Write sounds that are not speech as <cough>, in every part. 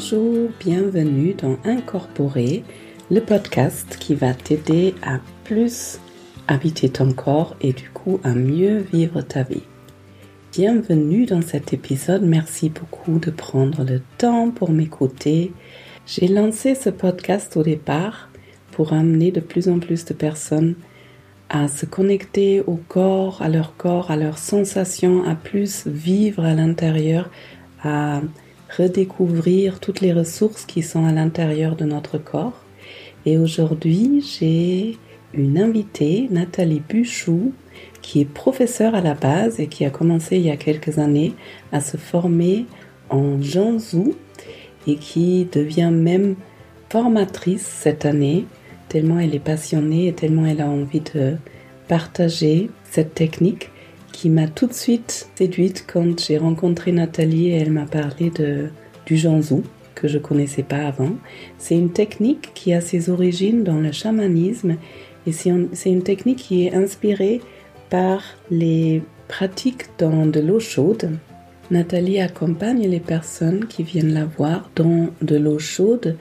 Bonjour, bienvenue dans Incorporer, le podcast qui va t'aider à plus habiter ton corps et du coup à mieux vivre ta vie. Bienvenue dans cet épisode, merci beaucoup de prendre le temps pour m'écouter. J'ai lancé ce podcast au départ pour amener de plus en plus de personnes à se connecter au corps, à leur corps, à leurs sensations, à plus vivre à l'intérieur, à redécouvrir toutes les ressources qui sont à l'intérieur de notre corps. Et aujourd'hui, j'ai une invitée, Nathalie Buchou, qui est professeure à la base et qui a commencé il y a quelques années à se former en Janzhou et qui devient même formatrice cette année, tellement elle est passionnée et tellement elle a envie de partager cette technique qui m'a tout de suite séduite quand j'ai rencontré Nathalie et elle m'a parlé de, du Janzhou que je connaissais pas avant. C'est une technique qui a ses origines dans le chamanisme et c'est une technique qui est inspirée par les pratiques dans de l'eau chaude. Nathalie accompagne les personnes qui viennent la voir dans de l'eau chaude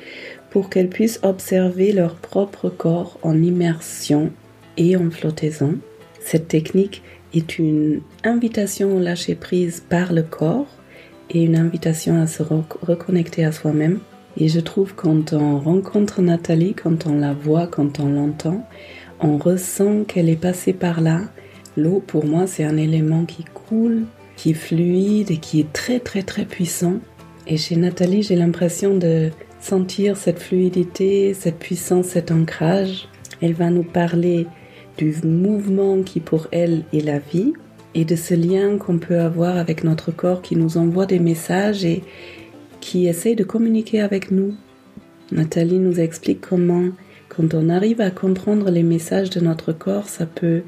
pour qu'elles puissent observer leur propre corps en immersion et en flottaison. Cette technique est une invitation au lâcher prise par le corps et une invitation à se reconnecter à soi-même. Et je trouve quand on rencontre Nathalie, quand on la voit, quand on l'entend, on ressent qu'elle est passée par là. L'eau, pour moi, c'est un élément qui coule, qui est fluide et qui est très très très puissant. Et chez Nathalie, j'ai l'impression de sentir cette fluidité, cette puissance, cet ancrage. Elle va nous parler du mouvement qui pour elle est la vie et de ce lien qu'on peut avoir avec notre corps qui nous envoie des messages et qui essaye de communiquer avec nous. Nathalie nous explique comment, quand on arrive à comprendre les messages de notre corps, ça peut,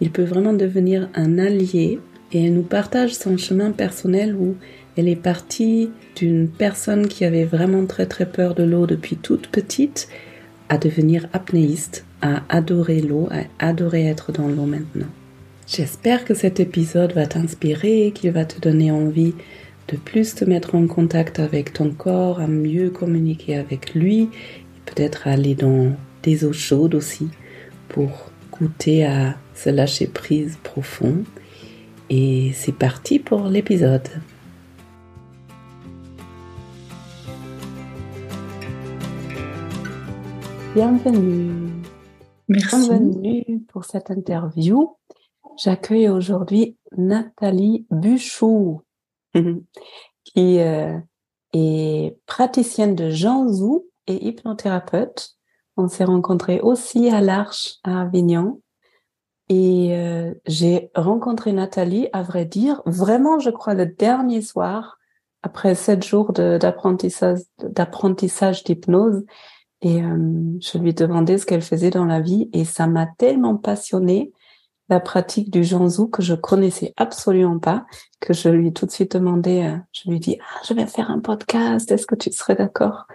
il peut vraiment devenir un allié et elle nous partage son chemin personnel où elle est partie d'une personne qui avait vraiment très très peur de l'eau depuis toute petite à devenir apnéiste à adorer l'eau, à adorer être dans l'eau maintenant. J'espère que cet épisode va t'inspirer, qu'il va te donner envie de plus te mettre en contact avec ton corps, à mieux communiquer avec lui, peut-être aller dans des eaux chaudes aussi pour goûter à ce lâcher prise profond. Et c'est parti pour l'épisode. Bienvenue. Merci. Bienvenue pour cette interview. J'accueille aujourd'hui Nathalie Buchou, qui euh, est praticienne de Janzhou et hypnothérapeute. On s'est rencontrés aussi à l'Arche à Avignon. Et euh, j'ai rencontré Nathalie, à vrai dire, vraiment, je crois, le dernier soir, après sept jours d'apprentissage d'hypnose. Et euh, je lui demandais ce qu'elle faisait dans la vie et ça m'a tellement passionnée la pratique du Janzhou que je connaissais absolument pas, que je lui ai tout de suite demandé, euh, je lui dis, ah, je vais faire un podcast, est-ce que tu serais d'accord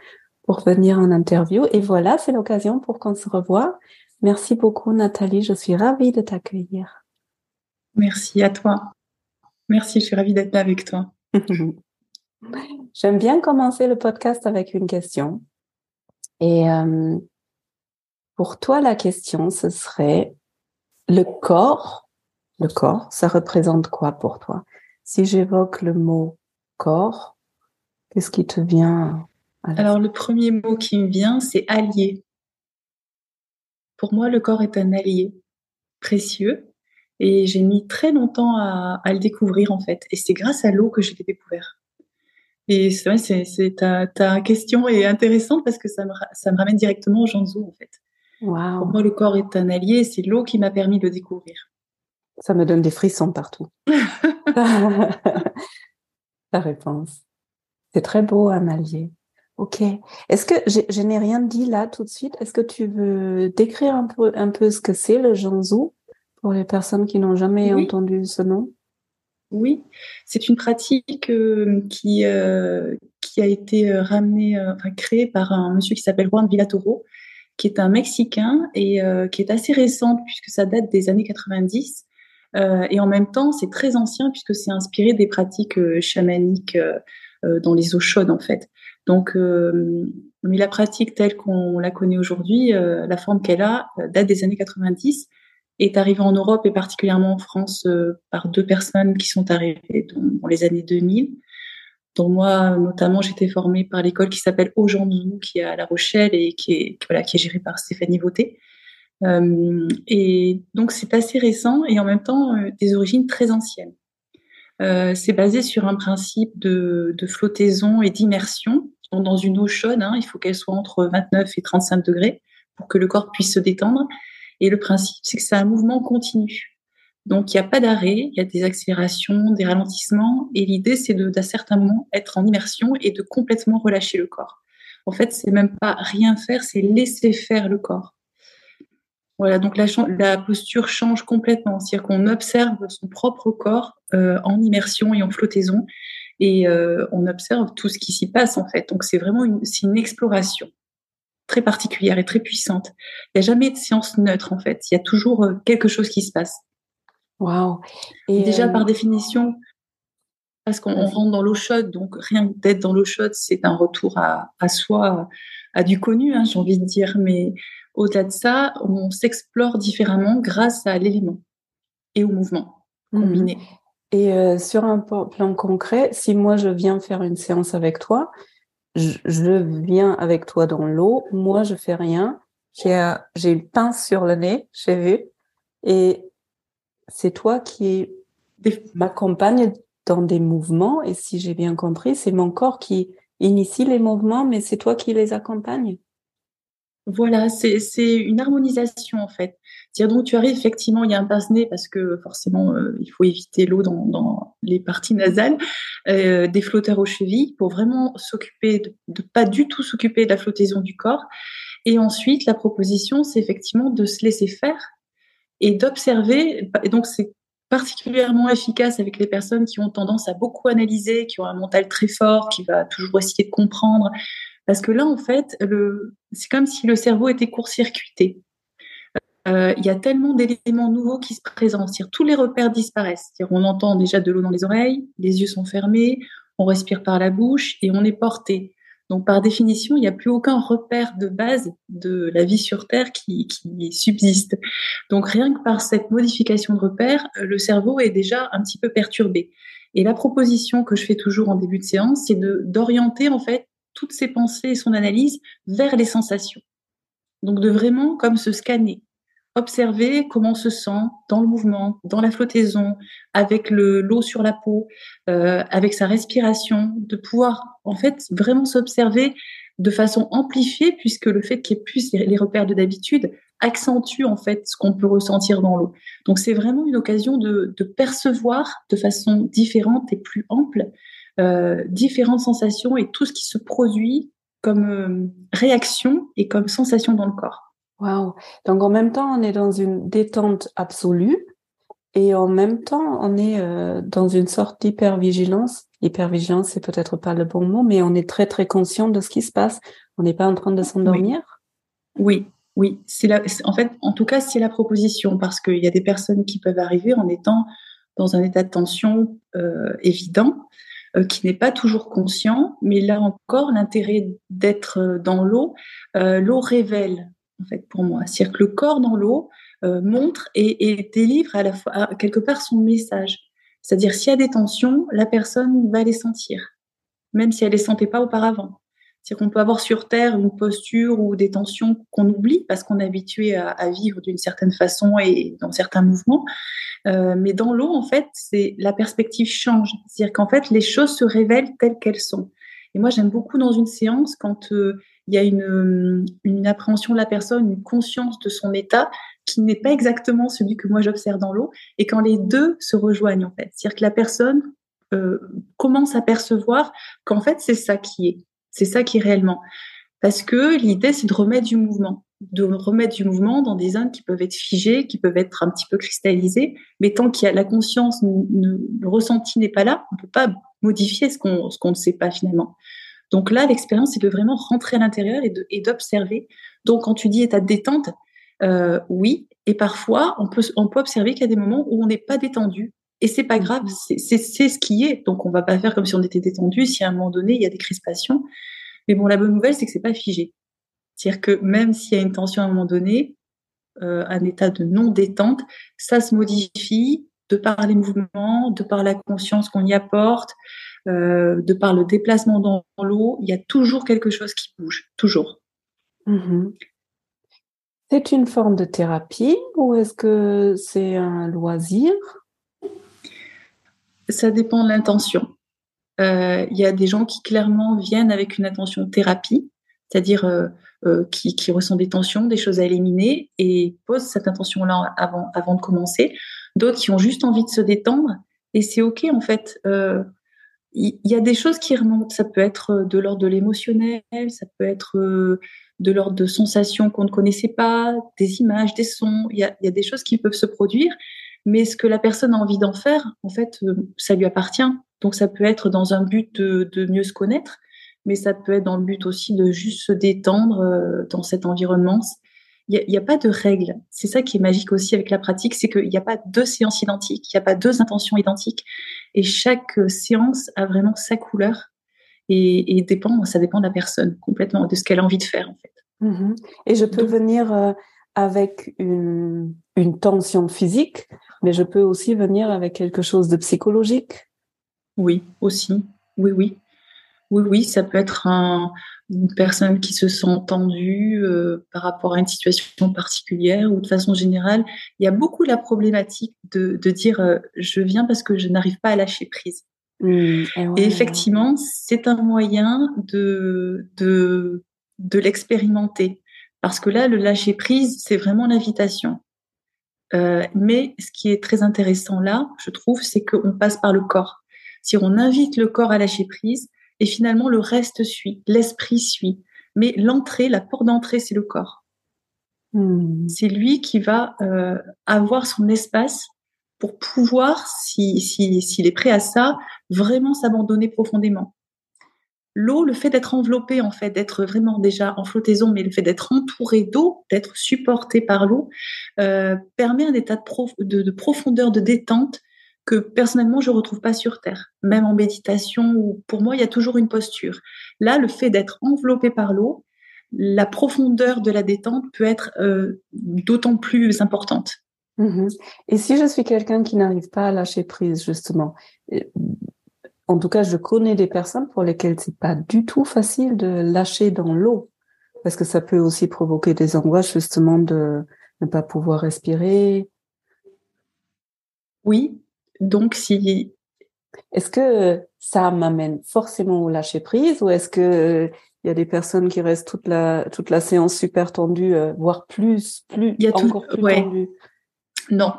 pour venir en interview? Et voilà, c'est l'occasion pour qu'on se revoie. Merci beaucoup Nathalie, je suis ravie de t'accueillir. Merci à toi. Merci, je suis ravie d'être là avec toi. <laughs> J'aime bien commencer le podcast avec une question. Et euh, pour toi, la question, ce serait le corps. Le corps, ça représente quoi pour toi? Si j'évoque le mot corps, qu'est-ce qui te vient Alors, le premier mot qui me vient, c'est allié. Pour moi, le corps est un allié précieux et j'ai mis très longtemps à, à, le découvrir en fait. Et c'est grâce à l'eau que je l'ai découvert. Et c'est vrai, c'est, ta, ta, question est intéressante parce que ça me, ça me ramène directement au Janzhou, en fait. Wow. Pour moi, le corps est un allié, c'est l'eau qui m'a permis de le découvrir. Ça me donne des frissons partout. <laughs> <laughs> Ta réponse. C'est très beau, un allié. Ok. Est-ce que je, n'ai rien dit là tout de suite Est-ce que tu veux décrire un peu, un peu ce que c'est le Janzhou pour les personnes qui n'ont jamais oui. entendu ce nom? Oui, c'est une pratique euh, qui, euh, qui a été euh, ramenée, créée par un monsieur qui s'appelle Juan Villatoro, qui est un Mexicain et qui est assez récente puisque ça date des années 90. et en même temps, c'est très ancien puisque c'est inspiré des pratiques chamaniques dans les eaux chaudes en fait. Donc, mais la pratique telle qu'on la connaît aujourd'hui, la forme qu'elle a, date des années 90 est arrivée en Europe et particulièrement en France par deux personnes qui sont arrivées dans, les années 2000. Dont moi, notamment, j'étais formée par l'école qui s'appelle Ojambou, qui est à La Rochelle et qui est, voilà, qui est gérée par Stéphanie Vauté. Euh, et donc, c'est assez récent et en même temps euh, des origines très anciennes. Euh, c'est basé sur un principe de, de flottaison et d'immersion. Dans une eau chaude, hein, il faut qu'elle soit entre 29 et 35 degrés pour que le corps puisse se détendre. Et le principe, c'est que c'est un mouvement continu. Donc, il n'y a pas d'arrêt, il y a des accélérations, des ralentissements. Et l'idée, c'est d'un certain moment être en immersion et de complètement relâcher le corps. En fait, c'est même pas rien faire, c'est laisser faire le corps. Voilà, donc la, posture change complètement. C'est-à-dire qu'on observe son propre corps euh, en immersion et en flottaison. Et euh, on observe tout ce qui s'y passe, en fait. Donc, c'est vraiment une, une exploration très particulière et très puissante. Il n'y a jamais de séance neutre, en fait. Il y a toujours euh, quelque chose qui se passe. Waouh. Et déjà, par définition, parce qu'on rentre dans l'eau chaude, donc rien que d'être dans l'eau chaude, c'est un retour à, à, soi, à du connu, hein, j'ai envie de dire. Mais au-delà de ça, on s'explore différemment grâce à l'élément et au mouvement mmh. combiné. Et euh, sur un plan concret, si moi je viens faire une séance avec toi, je, viens avec toi dans l'eau, moi je fais rien, j'ai une pince sur le nez, j'ai vu, et c'est toi qui m'accompagne dans des mouvements et si j'ai bien compris, c'est mon corps qui initie les mouvements, mais c'est toi qui les accompagne. Voilà, c'est une harmonisation en fait. C'est-à-dire donc tu arrives effectivement, il y a un pince-nez parce que forcément euh, il faut éviter l'eau dans, dans, les parties nasales, euh, des flotteurs aux chevilles pour vraiment s'occuper de, de, pas du tout s'occuper de la flottaison du corps. Et ensuite la proposition c'est effectivement de se laisser faire et d'observer. Et donc, c'est particulièrement efficace avec les personnes qui ont tendance à beaucoup analyser, qui ont un mental très fort, qui va toujours essayer de comprendre. Parce que là, en fait, c'est comme si le cerveau était court-circuité. Euh, il y a tellement d'éléments nouveaux qui se présentent. Tous les repères disparaissent. On entend déjà de l'eau dans les oreilles, les yeux sont fermés, on respire par la bouche et on est porté. Donc, par définition, il n'y a plus aucun repère de base de la vie sur Terre qui, subsiste. Donc, rien que par cette modification de repère, le cerveau est déjà un petit peu perturbé. Et la proposition que je fais toujours en début de séance, c'est d'orienter en fait toutes ses pensées et son analyse vers les sensations. Donc, de vraiment comme se scanner observer comment on se sent dans le mouvement, dans la flottaison, avec le l'eau sur la peau, euh, avec sa respiration, de pouvoir en fait vraiment s'observer de façon amplifiée, puisque le fait qu'il y ait plus les repères de d'habitude accentue en fait ce qu'on peut ressentir dans l'eau. Donc c'est vraiment une occasion de, de, percevoir de façon différente et plus ample euh, différentes sensations et tout ce qui se produit comme euh, réaction et comme sensation dans le corps. Wow. Donc en même temps, on est dans une détente absolue et en même temps, on est euh, dans une sorte d'hypervigilance. Hypervigilance, c'est peut-être pas le bon mot, mais on est très très conscient de ce qui se passe. On n'est pas en train de s'endormir. Oui. oui, C'est la, en fait, en tout cas, c'est la proposition parce qu'il y a des personnes qui peuvent arriver en étant dans un état de tension euh, évident, euh, qui n'est pas toujours conscient. Mais là encore, l'intérêt d'être dans l'eau, l'eau révèle en fait, pour moi. C'est-à-dire que le corps dans l'eau euh, montre et, délivre à la fois, quelque part, son message. C'est-à-dire, s'il y a des tensions, la personne va les sentir, même si elle les sentait pas auparavant. C'est-à-dire qu'on peut avoir sur Terre une posture ou des tensions qu'on oublie parce qu'on est habitué à, vivre d'une certaine façon et dans certains mouvements. Euh, mais dans l'eau, en fait, c'est la perspective change. C'est-à-dire qu'en fait, les choses se révèlent telles qu'elles sont. Et moi, j'aime beaucoup dans une séance quand euh, il y a une, une appréhension de la personne, une conscience de son état qui n'est pas exactement celui que moi j'observe dans l'eau, et quand les deux se rejoignent en fait, c'est-à-dire que la personne euh, commence à percevoir qu'en fait c'est ça qui est, c'est ça qui est réellement, parce que l'idée c'est de remettre du mouvement, de remettre du mouvement dans des zones qui peuvent être figées, qui peuvent être un petit peu cristallisées, mais tant qu'il y a la conscience, le ressenti n'est pas là, on peut pas modifier ce qu'on ne sait pas finalement. Donc là, l'expérience, c'est de vraiment rentrer à l'intérieur et d'observer. Donc, quand tu dis état de détente, euh, oui, et parfois, on peut, on peut observer qu'il y a des moments où on n'est pas détendu Et c'est pas grave, mm-hmm. c'est ce qui est. Donc on va pas faire comme si on était détendu. Si à un moment donné il y a des crispations, mais bon, la bonne nouvelle c'est que c'est pas figé. C'est-à-dire que même s'il y a une tension à un moment donné, euh, un état de non détente, ça se modifie de par les mouvements, de par la conscience qu'on y apporte, euh, de par le déplacement dans l'eau. Il y a toujours quelque chose qui bouge, toujours. Mm-hmm. C'est une forme de thérapie ou est-ce que c'est un loisir? Ça dépend de l'intention. Euh, il y a des gens qui clairement viennent avec une intention thérapie, c'est-à-dire euh, euh, qui, qui ressentent des tensions, des choses à éliminer et posent cette intention-là avant, avant de commencer. D'autres qui ont juste envie de se détendre et c'est ok en fait. Il y, a des choses qui remontent. Ça peut être de l'ordre de l'émotionnel, ça peut être de l'ordre de sensations qu'on ne connaissait pas, des images, des sons. Il y a, des choses qui peuvent se produire, mais ce que la personne a envie d'en faire, en fait, euh, ça lui appartient. Donc ça peut être dans un but de, mieux se connaître, mais ça peut être dans le but aussi de juste se détendre euh, dans cet environnement. Il n'y a, a, pas de règle. C'est ça qui est magique aussi avec la pratique, c'est qu'il n'y a pas deux séances identiques, il n'y a pas deux intentions identiques, et chaque séance a vraiment sa couleur et, dépend, ça dépend de la personne complètement, de ce qu'elle a envie de faire en fait. Mhm. Et je peux venir euh, avec une, une, tension physique, mais je peux aussi venir avec quelque chose de psychologique. Oui, aussi. Oui, oui. Oui, oui, ça peut être une personne qui se sent tendue euh, par rapport à une situation particulière ou de façon générale. Il y a beaucoup la problématique de, de dire euh, je viens parce que je n'arrive pas à lâcher prise. Mmh, et, effectivement, c'est un moyen de, de, de l'expérimenter. Parce que là, le lâcher prise, c'est vraiment l'invitation. Euh, mais ce qui est très intéressant là, je trouve, c'est qu'on passe par le corps. Si on invite le corps à lâcher prise, et finalement le reste suit, l'esprit suit. Mais l'entrée, la porte d'entrée, c'est le corps. Mmh. C'est lui qui va euh, avoir son espace pour pouvoir, s'il si, s'il est prêt à ça, vraiment s'abandonner profondément. L'eau, le fait d'être enveloppé, en fait, d'être vraiment déjà en flottaison, mais le fait d'être entouré d'eau, d'être supporté par l'eau, euh, permet un état de, profondeur, de détente que personnellement je retrouve pas sur Terre, même en méditation. Où pour moi, il y a toujours une posture. Là, le fait d'être enveloppé par l'eau, la profondeur de la détente peut être euh, d'autant plus importante. Mmh et si je suis quelqu'un qui n'arrive pas à lâcher prise, justement, en tout cas, je connais des personnes pour lesquelles c'est pas du tout facile de lâcher dans l'eau, parce que ça peut aussi provoquer des angoisses, justement, de ne pas pouvoir respirer. Oui, donc si. Est-ce que ça m'amène forcément au lâcher prise, ou est-ce que il y a des personnes qui restent toute la toute la séance super tendue, euh, voire plus, plus, il y a encore plus tendue non,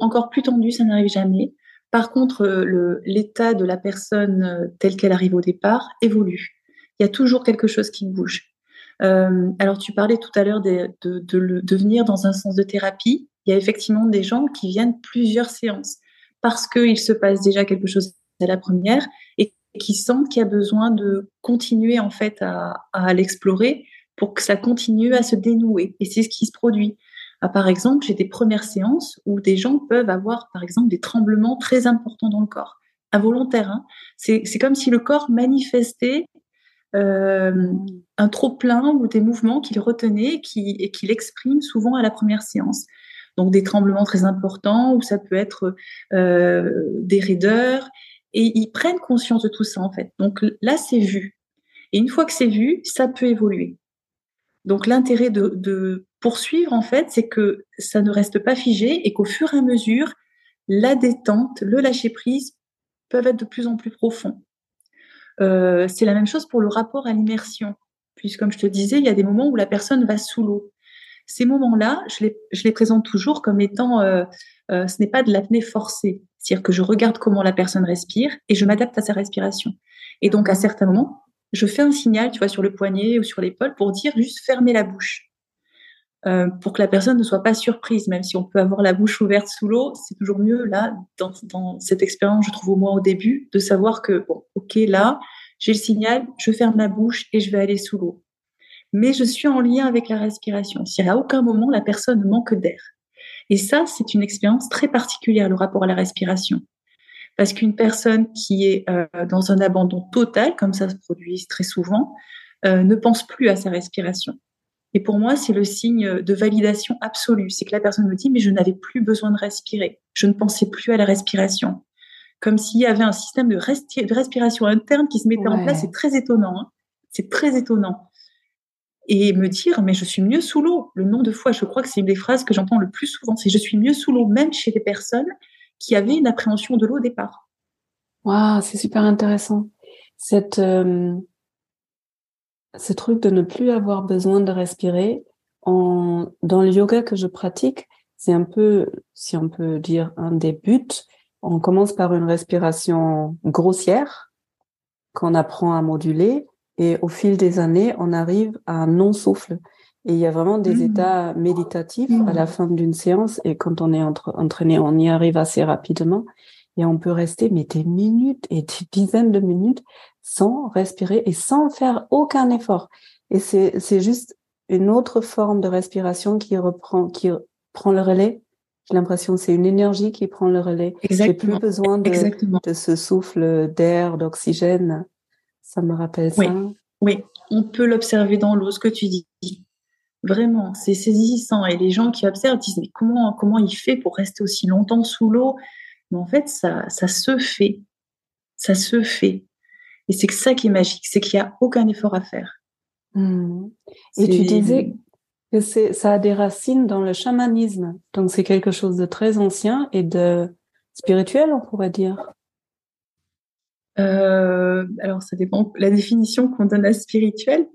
encore plus tendu, ça n'arrive jamais. Par contre, euh, l'état de la personne euh, telle qu'elle arrive au départ évolue. Il y a toujours quelque chose qui bouge. Euh, alors, tu parlais tout à l'heure de, de, venir dans un sens de thérapie. Il y a effectivement des gens qui viennent plusieurs séances parce qu'il se passe déjà quelque chose à la première et qui sentent qu'il y a besoin de continuer en fait à, l'explorer pour que ça continue à se dénouer. Et c'est ce qui se produit. Ah, par exemple, j'ai des premières séances où des gens peuvent avoir, par exemple, des tremblements très importants dans le corps, involontaires. Hein. C'est comme si le corps manifestait euh, un trop-plein ou des mouvements qu'il retenait et qu'il exprime souvent à la première séance. Donc des tremblements très importants ou ça peut être euh, des raideurs. Et ils prennent conscience de tout ça en fait. Donc là, c'est vu. Et une fois que c'est vu, ça peut évoluer. Donc l'intérêt de, poursuivre, en fait, c'est que ça ne reste pas figé et qu'au fur et à mesure, la détente, le lâcher-prise peuvent être de plus en plus profonds. Euh, c'est la même chose pour le rapport à l'immersion. Puisque, comme je te disais, il y a des moments où la personne va sous l'eau. Ces moments-là, je les, je les, présente toujours comme étant, euh, euh, ce n'est pas de l'apnée forcée. C'est-à-dire que je regarde comment la personne respire et je m'adapte à sa respiration. Et donc, à certains moments, je fais un signal, tu vois, sur le poignet ou sur l'épaule pour dire juste fermer la bouche. Euh, pour que la personne ne soit pas surprise, même si on peut avoir la bouche ouverte sous l'eau, c'est toujours mieux là, dans, cette expérience, je trouve au moins au début, de savoir que, bon, ok, là, j'ai le signal, je ferme la bouche et je vais aller sous l'eau. Mais je suis en lien avec la respiration. Si à aucun moment la personne manque d'air. Et ça, c'est une expérience très particulière, le rapport à la respiration. Parce qu'une personne qui est euh, dans un abandon total, comme ça se produit très souvent, euh, ne pense plus à sa respiration. Et pour moi, c'est le signe de validation absolue. C'est que la personne me dit, mais je n'avais plus besoin de respirer. Je ne pensais plus à la respiration. Comme s'il y avait un système de, respiration interne qui se mettait en place. C'est très étonnant. Hein. c'est très étonnant et me dire mais je suis mieux sous l'eau. Le nombre de fois, je crois que c'est une des phrases que j'entends le plus souvent, c'est je suis mieux sous l'eau, même chez les personnes qui avaient une appréhension de l'eau au départ. Waouh, c'est super intéressant. Cette euh, ce truc de ne plus avoir besoin de respirer dans le yoga que je pratique, c'est un peu, si on peut dire, un des buts. On commence par une respiration grossière qu'on apprend à moduler et au fil des années, on arrive à un non-souffle. Et il y a vraiment des mmh. états méditatifs à la mmh. fin d'une séance. Et quand on est entraîné, on y arrive assez rapidement. Et on peut rester mais des minutes et des dizaines de minutes sans respirer et sans faire aucun effort. Et c'est, c'est juste une autre forme de respiration qui reprend, qui prend le relais. J'ai l'impression que c'est une énergie qui prend le relais. J'ai plus besoin de, de ce souffle d'air, d'oxygène ça me rappelle oui. ça. Oui, on peut l'observer dans l'eau, ce que tu dis. Vraiment, c'est saisissant. Et les gens qui observent disent mais comment, comment il fait pour rester aussi longtemps sous l'eau? Mais en fait, ça, ça se fait. Ça se fait. Et c'est ça qui est magique, c'est qu'il n'y a aucun effort à faire. Mmh. Et tu disais que ça a des racines dans le chamanisme. Donc c'est quelque chose de très ancien et de spirituel, on pourrait dire. Euh, alors, ça dépend la définition qu'on donne à spirituel.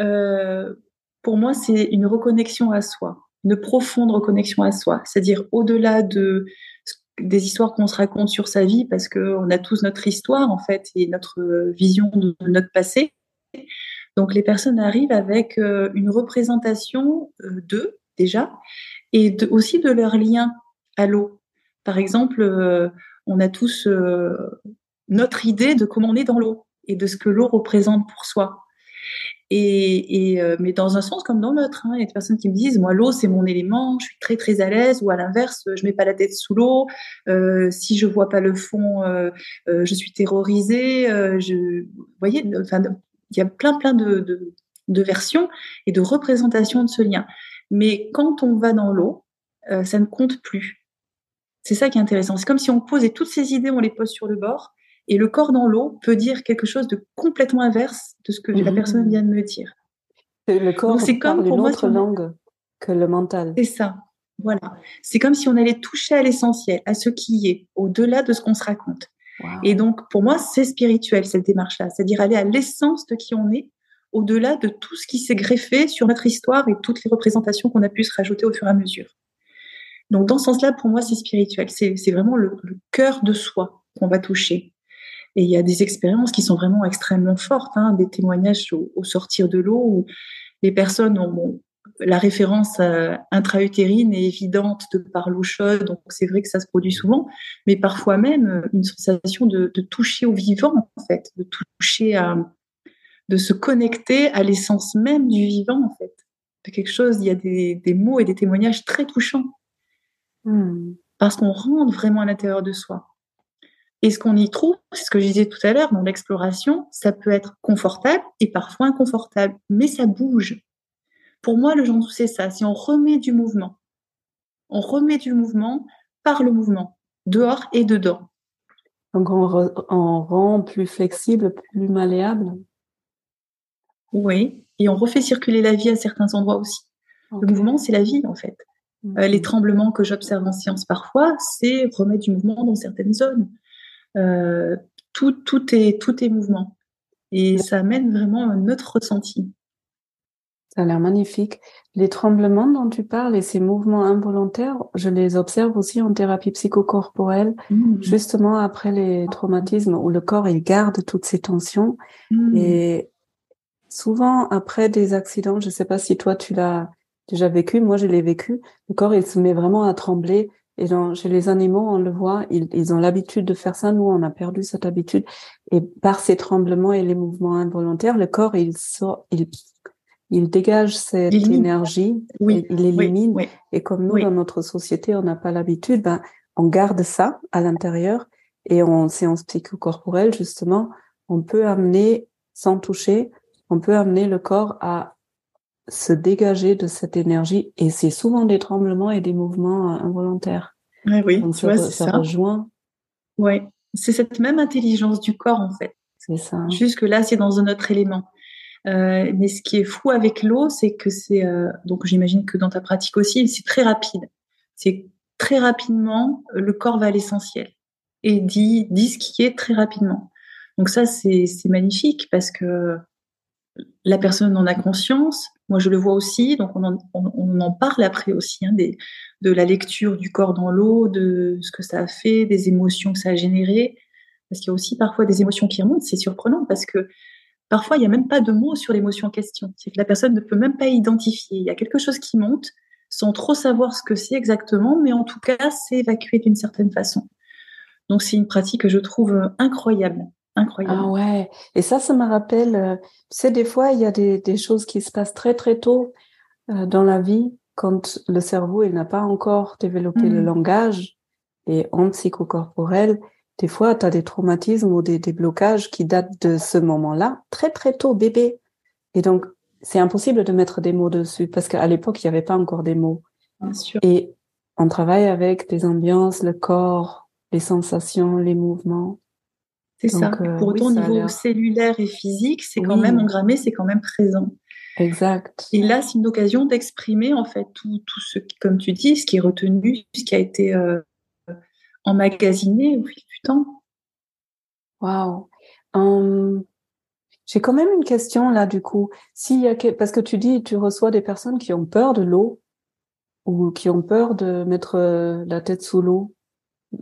Euh, pour moi, c'est une reconnexion à soi, une profonde reconnexion à soi. C'est-à-dire au-delà de des histoires qu'on se raconte sur sa vie, parce qu'on a tous notre histoire en fait et notre vision de notre passé. Donc, les personnes arrivent avec euh, une représentation euh, d'eux déjà et aussi de leur lien à l'eau. Par exemple, euh, on a tous notre idée de comment on est dans l'eau et de ce que l'eau représente pour soi. Et, et euh, mais dans un sens comme dans l'autre, hein, il y a des personnes qui me disent moi l'eau c'est mon élément, je suis très très à l'aise, ou à l'inverse je mets pas la tête sous l'eau, euh, si je vois pas le fond, euh, euh je suis terrorisée. Euh, je, vous voyez, enfin il y a plein plein de, de, de, versions et de représentations de ce lien. Mais quand on va dans l'eau, euh, ça ne compte plus. C'est ça qui est intéressant. C'est comme si on posait toutes ces idées, on les pose sur le bord, et le corps dans l'eau peut dire quelque chose de complètement inverse de ce que la personne mmh. vient de me dire. le corps c'est comme pour une moi, autre langue que le mental. C'est ça. Voilà. C'est comme si on allait toucher à l'essentiel, à ce qui est, au-delà de ce qu'on se raconte. Et donc, pour moi, c'est spirituel, cette démarche-là. C'est-à-dire aller à l'essence de qui on est, au-delà de tout ce qui s'est greffé sur notre histoire et toutes les représentations qu'on a pu se rajouter au fur et à mesure. Donc, dans ce sens-là, pour moi, c'est spirituel. C'est vraiment le, le cœur de soi qu'on va toucher. Et il y a des expériences qui sont vraiment extrêmement fortes, hein, des témoignages au, sortir de l'eau où les personnes ont la référence euh, intra-utérine est évidente de par l'eau chaude, donc c'est vrai que ça se produit souvent, mais parfois même euh, une sensation de, toucher au vivant, en fait, de toucher à, de se connecter à l'essence même du vivant, en fait. De quelque chose, il y a des, mots et des témoignages très touchants. Hmm. Parce qu'on rentre vraiment à l'intérieur de soi. Et ce qu'on y trouve, c'est ce que je disais tout à l'heure, dans l'exploration, ça peut être confortable et parfois inconfortable, mais ça bouge. Pour moi, le genre c'est ça. Si on remet du mouvement, on remet du mouvement par le mouvement, dehors et dedans. Donc on, rend plus flexible, plus malléable? Oui, et on refait circuler la vie à certains endroits aussi. Le mouvement, c'est la vie en fait. Euh, les tremblements que j'observe en science parfois, c'est remettre du mouvement dans certaines zones. Euh, tout, tout, est, tout est mouvement. Et ça amène vraiment un autre ressenti. Ça a l'air magnifique. Les tremblements dont tu parles et ces mouvements involontaires, je les observe aussi en thérapie psychocorporelle, mmh. justement après les traumatismes où le corps il garde toutes ces tensions. Mmh. Et souvent après des accidents, je ne sais pas si toi tu l'as déjà vécu, moi je l'ai vécu, le corps il se met vraiment à trembler et chez les animaux, on le voit, ils, ils ont l'habitude de faire ça. Nous, on a perdu cette habitude. Et par ces tremblements et les mouvements involontaires, le corps, il sort, il, il dégage cette énergie, oui, il élimine. et comme nous, dans notre société, on n'a pas l'habitude, ben, on garde ça à l'intérieur Et en séance psychocorporelle, justement, on peut amener, sans toucher, on peut amener le corps à se dégager de cette énergie. Et c'est souvent des tremblements et des mouvements euh, involontaires. Oui, oui, Donc, tu ça, vois, c'est ça ça. rejoint. Oui, c'est cette même intelligence du corps, en fait. C'est ça. Juste que là, c'est dans un autre élément. Euh, mais ce qui est fou avec l'eau, c'est que c'est euh, donc j'imagine que dans ta pratique aussi, c'est très rapide. C'est très rapidement le corps va à l'essentiel et dit dit ce qui est très rapidement. Donc ça c'est c'est magnifique parce que la personne en a conscience. Moi je le vois aussi, donc on en, on, en parle après aussi hein, des, de la lecture du corps dans l'eau, de ce que ça a fait, des émotions que ça a généré. Parce qu'il y a aussi parfois des émotions qui remontent. C'est surprenant parce que Parfois, il n'y a même pas de mots sur l'émotion en question. C'est que la personne ne peut même pas identifier. Il y a quelque chose qui monte sans trop savoir ce que c'est exactement, mais en tout cas, c'est évacué d'une certaine façon. Donc, c'est une pratique que je trouve incroyable. Incroyable. Ah ouais. Et ça, ça me rappelle, euh, tu sais, des fois, il y a des, des choses qui se passent très, très tôt euh, dans la vie quand le cerveau, il n'a pas encore développé le Mhm. langage. Et en psychocorporel, des fois, tu as des traumatismes ou des, des blocages qui datent de ce moment-là, très, très tôt, bébé. Et donc, c'est impossible de mettre des mots dessus parce qu'à l'époque, il n'y avait pas encore des mots. Bien sûr. Et on travaille avec des ambiances, le corps, les sensations, les mouvements. C'est ça. Euh, Pour autant, au niveau l'air- cellulaire et physique, c'est quand Oui. même engrammé, c'est quand même présent. Exact. Et là, c'est une occasion d'exprimer, en fait, tout, tout ce qui, comme tu dis, ce qui est retenu, ce qui a été euh, emmagasiné au fil du temps. Waouh. Hum, j'ai quand même une question là du coup. S'il y a que- parce que tu dis tu reçois des personnes qui ont peur de l'eau ou qui ont peur de mettre euh, la tête sous l'eau.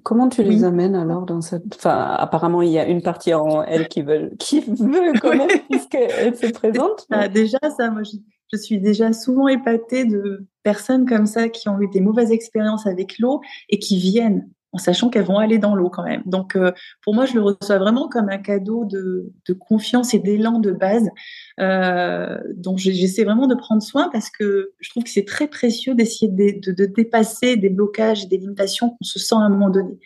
Comment tu les Oui. amènes alors dans cette enfin apparemment il y a une partie en elle qui veut <laughs> qui veut même puisqu'elle se présente. Ah, déjà, ça, moi, je, je suis déjà souvent épatée de personnes comme ça qui ont eu des mauvaises expériences avec l'eau et qui viennent en sachant qu'elles vont aller dans l'eau quand même. Donc, euh, pour moi, je le reçois vraiment comme un cadeau de, confiance et d'élan de base. Euh, j'ai- j'essaie vraiment de prendre soin parce que je trouve que c'est très précieux d'essayer de, dépasser des blocages et des limitations qu'on se sent à un moment donné.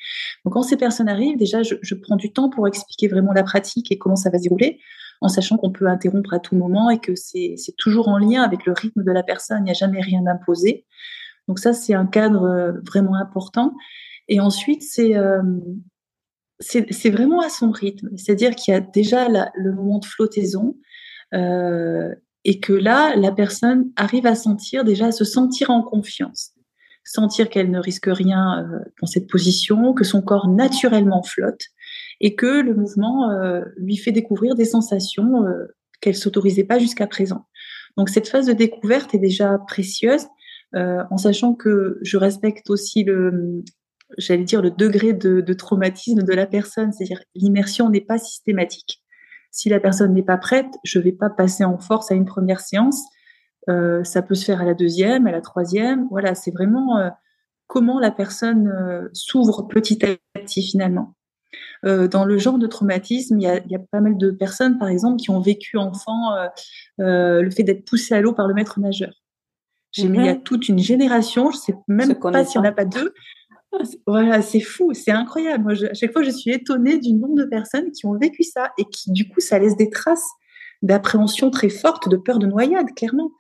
Donc, quand ces personnes arrivent, déjà, je, je prends du temps pour expliquer vraiment la pratique et comment ça va se dérouler en sachant qu'on peut interrompre à tout moment et que c'est c'est toujours en lien avec le rythme de la personne, il n'y a jamais rien d'imposé. Donc ça, c'est un cadre euh, vraiment important. Et ensuite, c'est euh, c'est vraiment à son rythme. C'est-à-dire qu'il y a déjà le moment de flottaison euh, et que là, la personne arrive à sentir, déjà à se sentir en confiance. Sentir qu'elle ne risque rien euh, dans cette position, que son corps naturellement flotte et que le mouvement euh, lui fait découvrir des sensations euh, qu'elle s'autorisait pas jusqu'à présent. Donc cette phase de découverte est déjà précieuse, en sachant que je respecte aussi le, j'allais dire le degré de, de traumatisme de la personne, c'est-à-dire l'immersion n'est pas systématique. Si la personne n'est pas prête, je vais pas passer en force à une première séance. Euh, ça peut se faire à la deuxième, à la troisième. Voilà, c'est vraiment euh, comment la personne euh, s'ouvre petit à petit finalement. Dans le genre de traumatisme, il y, a, il y a pas mal de personnes, par exemple, qui ont vécu enfant le fait d'être poussé à l'eau par le maître nageur. J'ai il y a toute une génération, je sais même pas s'il n'y en a pas deux. Voilà, c'est fou, c'est incroyable. Moi, à chaque fois, je suis étonnée du nombre de personnes qui ont vécu ça et qui, du coup, ça laisse des traces d'appréhension très forte, de peur de noyade, clairement.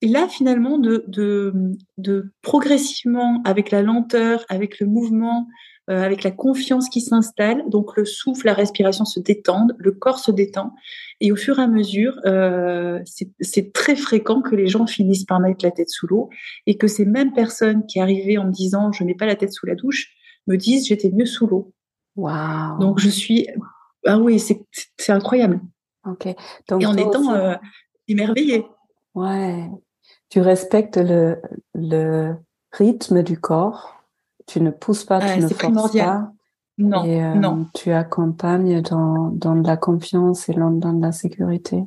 Et là, finalement, de progressivement, avec la lenteur, avec le mouvement, euh, avec la confiance qui s'installe, donc le souffle, la respiration se détendent, le corps se détend, et au fur et à mesure, euh, c'est très fréquent que les gens finissent par mettre la tête sous l'eau, et que ces mêmes personnes qui arrivaient en me disant je mets pas la tête sous la douche, me disent j'étais mieux sous l'eau. Waouh. Donc je suis ah oui c'est incroyable Ok. Donc et en étant aussi- euh, émerveillée. Ouais. Tu respectes le, le rythme du corps. Tu ne pousses pas, Ah, tu ne forces primordial. pas. Non et euh, non tu accompagnes dans, dans de la confiance et dans, dans de la sécurité.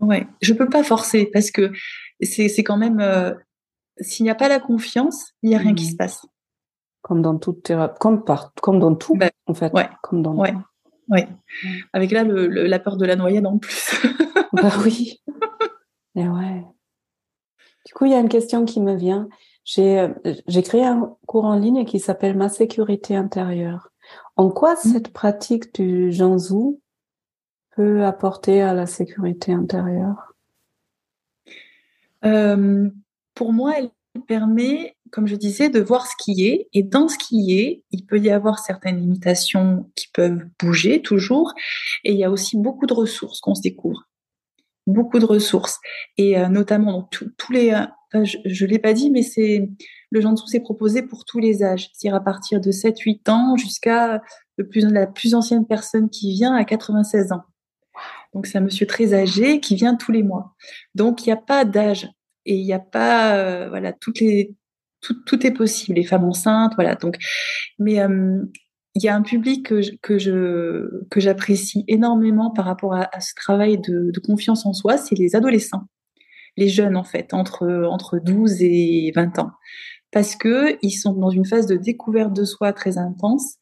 ouais je peux pas forcer parce que c'est quand même euh, s'il n'y a pas la confiance il y a rien qui Mhm. se passe. Comme dans toute thérapie, comme, par, comme dans tout, Ben, en fait. ouais, Comme dans ouais. Ouais. Avec là le, le- la peur de la noyade en plus. Bah oui. <laughs> Et ouais. Du coup, il y a une question qui me vient. J'ai, euh, j'ai créé un cours en ligne qui s'appelle Ma sécurité intérieure. En quoi mmh. cette pratique du Janzhou peut apporter à la sécurité intérieure? Euh, Pour moi, elle permet, comme je disais, de voir ce qui est. Et dans ce qui est, il peut y avoir certaines limitations qui peuvent bouger toujours. Et il y a aussi beaucoup de ressources qu'on se découvre. Beaucoup de ressources. Et euh, notamment, tous les... Je ne l'ai pas dit, mais c'est le Jansu s'est proposé pour tous les âges, c'est-à-dire à partir de 7-8 ans jusqu'à plus, la plus ancienne personne qui vient à 96 ans. Donc c'est un monsieur très âgé qui vient tous les mois. Donc il n'y a pas d'âge et il n'y a pas euh, voilà toutes les tout, tout, est possible. Les femmes enceintes voilà. Donc mais euh, il y a un public que je, que je que j'apprécie énormément par rapport à, ce travail de, de, confiance en soi c'est les adolescents les jeunes en fait entre entre 12 et 20 ans parce que ils sont dans une phase de découverte de soi très intense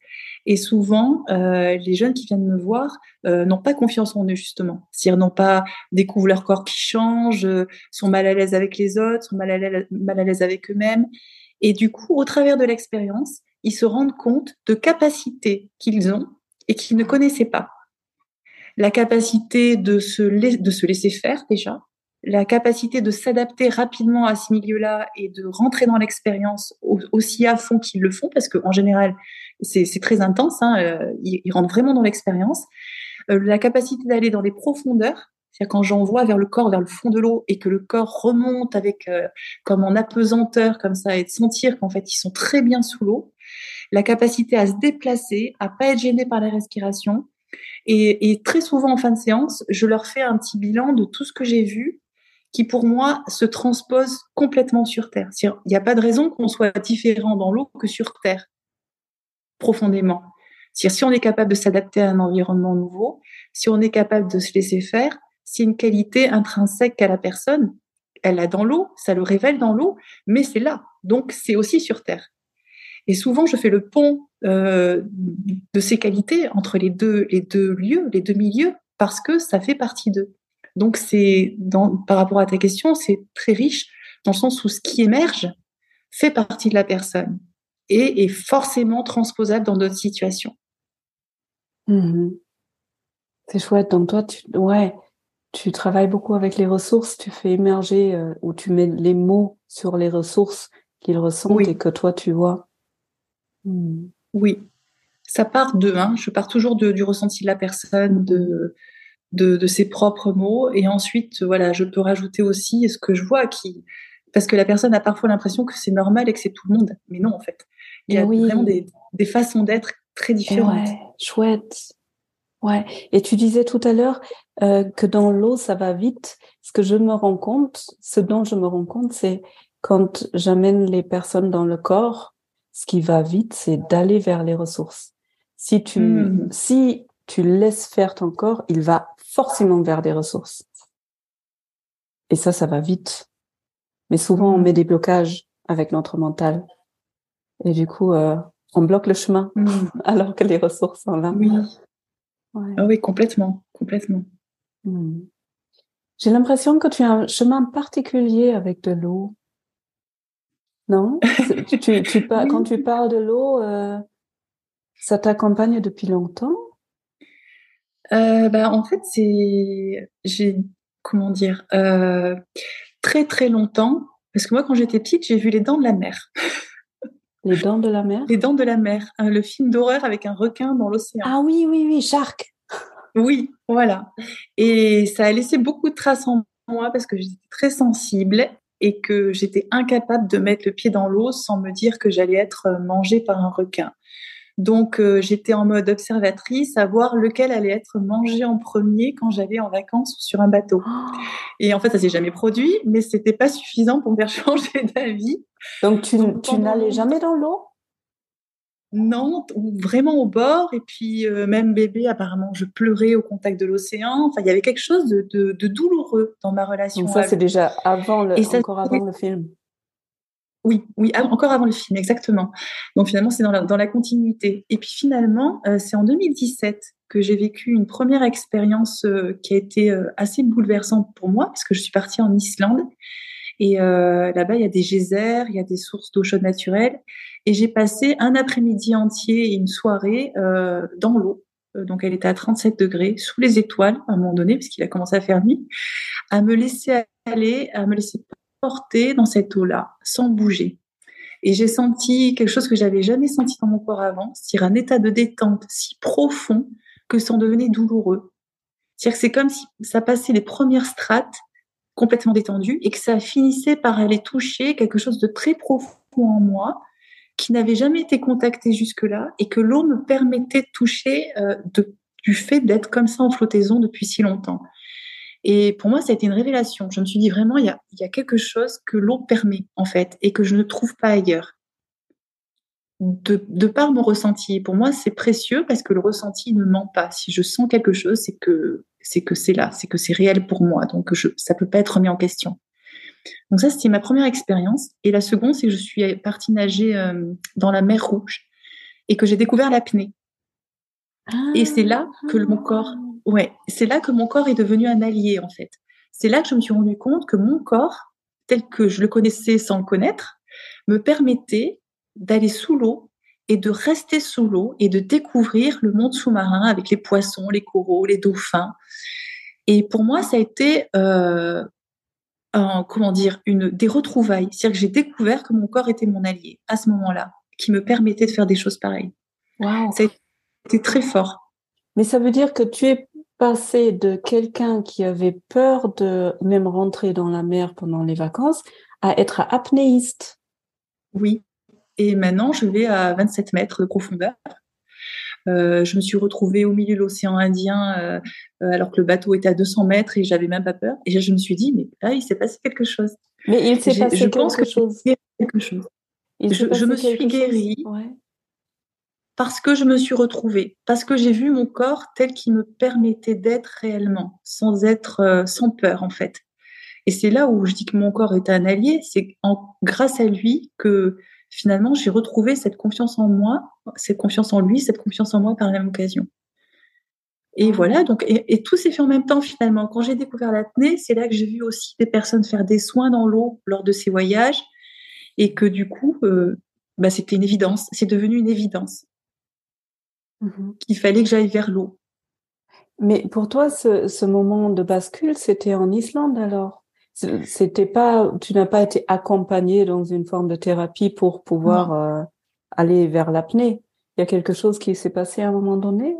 et souvent, euh, les jeunes qui viennent me voir euh, n'ont pas confiance en eux, justement. C'est-à-dire n'ont pas, découvrent leur corps qui change, euh, sont mal à l'aise avec les autres, sont mal à l'aise, avec eux-mêmes. Et du coup, au travers de l'expérience, ils se rendent compte de capacités qu'ils ont et qu'ils ne connaissaient pas. La capacité de se laisser faire déjà, la capacité de s'adapter rapidement à ce milieu-là et de rentrer dans l'expérience aussi à fond qu'ils le font, parce qu'en général, c'est très intense, hein, euh, ils, rentrent vraiment dans l'expérience. Euh, la capacité d'aller dans des profondeurs, c'est-à-dire quand j'envoie vers le corps, vers le fond de l'eau, et que le corps remonte avec euh, comme en apesanteur, comme ça, et de sentir qu'en fait ils sont très bien sous l'eau. La capacité à se déplacer, à pas être gêné par la respiration, et, et, très souvent en fin de séance, je leur fais un petit bilan de tout ce que j'ai vu qui pour moi se transpose complètement sur Terre. Il n'y a pas de raison qu'on soit différent dans l'eau que sur Terre, profondément. Si on est capable de s'adapter à un environnement nouveau, si on est capable de se laisser faire, c'est une qualité intrinsèque à la personne. Elle a dans l'eau, ça le révèle dans l'eau, mais c'est là. Donc c'est aussi sur Terre. Et souvent, je fais le pont euh, de ces qualités entre les deux, les deux lieux, les deux milieux, parce que ça fait partie d'eux. Donc, c'est par rapport à ta question, c'est très riche dans le sens où ce qui émerge fait partie de la personne et est forcément transposable dans d'autres situations. Mmh c'est chouette. Donc toi, tu, ouais, tu travailles beaucoup avec les ressources, tu fais émerger euh, ou tu mets les mots sur les ressources qu'ils ressentent et que toi tu vois. Mmh. Oui, ça part de, hein, je pars toujours du ressenti de la personne, de, de, ses propres mots. Et ensuite, voilà, je peux rajouter aussi ce que je vois qui, parce que la personne a parfois l'impression que c'est normal et que c'est tout le monde. Mais non, en fait. Il y a vraiment des, façons d'être très différentes. Ouais, chouette. Ouais. Et tu disais tout à l'heure euh, que dans l'eau, ça va vite. Ce que je me rends compte, ce dont je me rends compte, c'est quand j'amène les personnes dans le corps, ce qui va vite, c'est d'aller vers les ressources. Si tu, hmm. si tu laisses faire ton corps, il va forcément vers des ressources. Et ça, ça va vite. Mais souvent, on met des blocages avec notre mental. Et du coup, euh, on bloque le chemin mm. <laughs> alors que les ressources sont là. Oui, ah oui complètement, complètement. Mm. J'ai l'impression que tu as un chemin particulier avec de l'eau. Non? Tu, tu, <laughs> Quand tu parles de l'eau, euh, ça t'accompagne depuis longtemps? Euh, bah, En fait, c'est. J'ai. Comment dire euh, Très, très longtemps. Parce que moi, quand j'étais petite, j'ai vu Les Dents de la Mer. <laughs> Les Dents de la Mer? Les Dents de la Mer. Hein, le film d'horreur avec un requin dans l'océan. Ah oui, oui, oui, Shark. Oui, voilà. Et ça a laissé beaucoup de traces en moi parce que j'étais très sensible et que j'étais incapable de mettre le pied dans l'eau sans me dire que j'allais être mangée par un requin. Donc euh, j'étais en mode observatrice, à voir lequel allait être mangé en premier quand j'allais en vacances ou sur un bateau. Et en fait, ça s'est jamais produit, mais c'était pas suffisant pour me faire <laughs> changer d'avis. Donc tu, tu n'allais jamais dans l'eau? Non, vraiment au bord. Et puis euh, même bébé, apparemment, je pleurais au contact de l'océan. Enfin, il y avait quelque chose de, de, douloureux dans ma relation. Donc ça, c'est déjà avant le, encore avant le film. Oui, oui, encore avant le film, exactement. Donc finalement, c'est dans la, dans la continuité. Et puis finalement, euh, c'est en 2017 que j'ai vécu une première expérience euh, qui a été euh, assez bouleversante pour moi, parce que je suis partie en Islande. Et là-bas, il y a des geysers, il y a des sources d'eau chaude naturelle. Et j'ai passé un après-midi entier et une soirée dans l'eau. Donc, elle était à 37 degrés, sous les étoiles, à un moment donné, puisqu'il a commencé à faire nuit, à me laisser aller, à me laisser porter dans cette eau-là, sans bouger. Et j'ai senti quelque chose que j'avais jamais senti dans mon corps avant, c'est-à-dire un état de détente si profond que ça en devenait douloureux. C'est-à-dire que c'est comme si ça passait les premières strates complètement détendues et que ça finissait par aller toucher quelque chose de très profond en moi qui n'avait jamais été contacté jusque-là et que l'eau me permettait de toucher euh, du fait d'être comme ça en flottaison depuis si longtemps. Et pour moi, ça a été une révélation. Je me suis dit vraiment, il y a, il y a quelque chose que l'eau permet, en fait, et que je ne trouve pas ailleurs. De, de par mon ressenti. Pour moi, c'est précieux parce que le ressenti ne ment pas. Si je sens quelque chose, c'est que c'est que c'est là, c'est que c'est réel pour moi. Donc, je, ça peut pas être remis en question. Donc ça, c'était ma première expérience. Et la seconde, c'est que je suis partie nager euh, dans la mer Rouge et que j'ai découvert l'apnée. et c'est là que mon corps ouais, c'est là que mon corps est devenu un allié en fait. C'est là que je me suis rendu compte que mon corps, tel que je le connaissais sans le connaître, me permettait d'aller sous l'eau et de rester sous l'eau et de découvrir le monde sous-marin avec les poissons, les coraux, les dauphins. Et pour moi, ça a été euh, un, comment dire une des retrouvailles. C'est-à-dire que j'ai découvert que mon corps était mon allié à ce moment-là, qui me permettait de faire des choses pareilles. Wow. Ça a été très fort. Mais ça veut dire que tu es passer de quelqu'un qui avait peur de même rentrer dans la mer pendant les vacances à être apnéiste. Oui. Et maintenant, je vais à 27 mètres de profondeur. Euh, je me suis retrouvée au milieu de l'océan Indien euh, euh, alors que le bateau était à 200 mètres et j'avais même pas peur. Et je me suis dit, mais là, il s'est passé quelque chose. Mais il s'est passé je quelque pense que chose. quelque chose. je, me suis guérie parce que je me suis retrouvée, parce que j'ai vu mon corps tel qu'il me permettait d'être réellement, sans être, euh, sans peur en fait. Et c'est là où je dis que mon corps est un allié, c'est grâce à lui que finalement j'ai retrouvé cette confiance en moi, cette confiance en lui, cette confiance en moi par la même occasion. Et voilà, donc, et, tout s'est fait en même temps finalement. Quand j'ai découvert l'apnée, c'est là que j'ai vu aussi des personnes faire des soins dans l'eau lors de ces voyages, et que du coup, euh, bah, c'était une évidence, c'est devenu une évidence. Mmh qu'il fallait que j'aille vers l'eau. Mais pour toi, ce, moment de bascule, c'était en Islande alors? C'était pas, tu n'as pas été accompagné dans une forme de thérapie pour pouvoir euh, aller vers l'apnée? Il y a quelque chose qui s'est passé à un moment donné?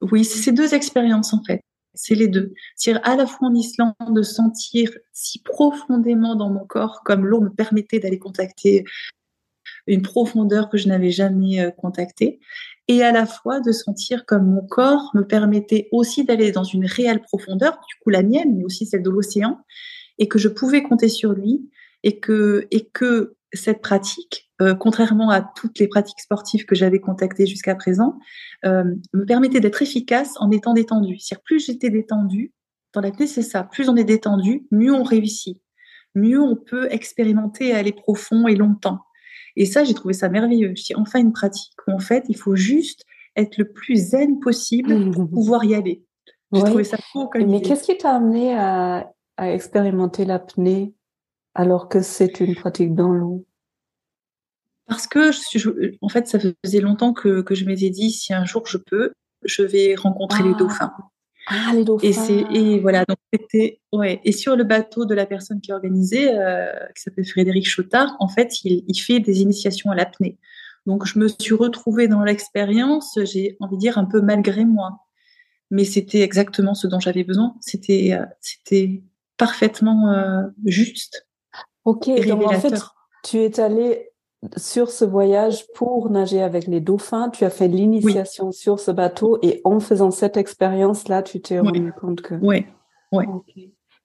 Oui, c'est ces deux expériences en fait. C'est les deux. C'est à la fois en Islande de sentir si profondément dans mon corps comme l'eau me permettait d'aller contacter une profondeur que je n'avais jamais euh, contactée et à la fois de sentir comme mon corps me permettait aussi d'aller dans une réelle profondeur, du coup la mienne, mais aussi celle de l'océan, et que je pouvais compter sur lui, et que, et que cette pratique, euh, contrairement à toutes les pratiques sportives que j'avais contactées jusqu'à présent, euh, me permettait d'être efficace en étant détendue. C'est-à-dire plus j'étais détendue, dans la clé c'est ça, plus on est détendu, mieux on réussit, mieux on peut expérimenter et aller profond et longtemps. Et ça, j'ai trouvé ça merveilleux. Je dis enfin une pratique où en fait, il faut juste être le plus zen possible pour pouvoir y aller. J'ai trouvé ça beau Mais qu'est-ce qui t'a amené à, à expérimenter l'apnée alors que c'est une pratique dans l'eau? Parce que, je, en fait, ça faisait longtemps que, que je m'étais dit, si un jour je peux, je vais rencontrer les ah. dauphins. Ah, les dauphins. Et c'est et voilà donc c'était ouais et sur le bateau de la personne qui organisait euh, qui s'appelle Frédéric Chotard en fait il, il fait des initiations à l'apnée. Donc je me suis retrouvée dans l'expérience, j'ai envie de dire un peu malgré moi. Mais c'était exactement ce dont j'avais besoin, c'était euh, c'était parfaitement euh, juste. OK, donc en fait tu es allé sur ce voyage pour nager avec les dauphins, tu as fait l'initiation sur ce bateau et en faisant cette expérience-là, tu t'es rendu compte que. Oui, oui.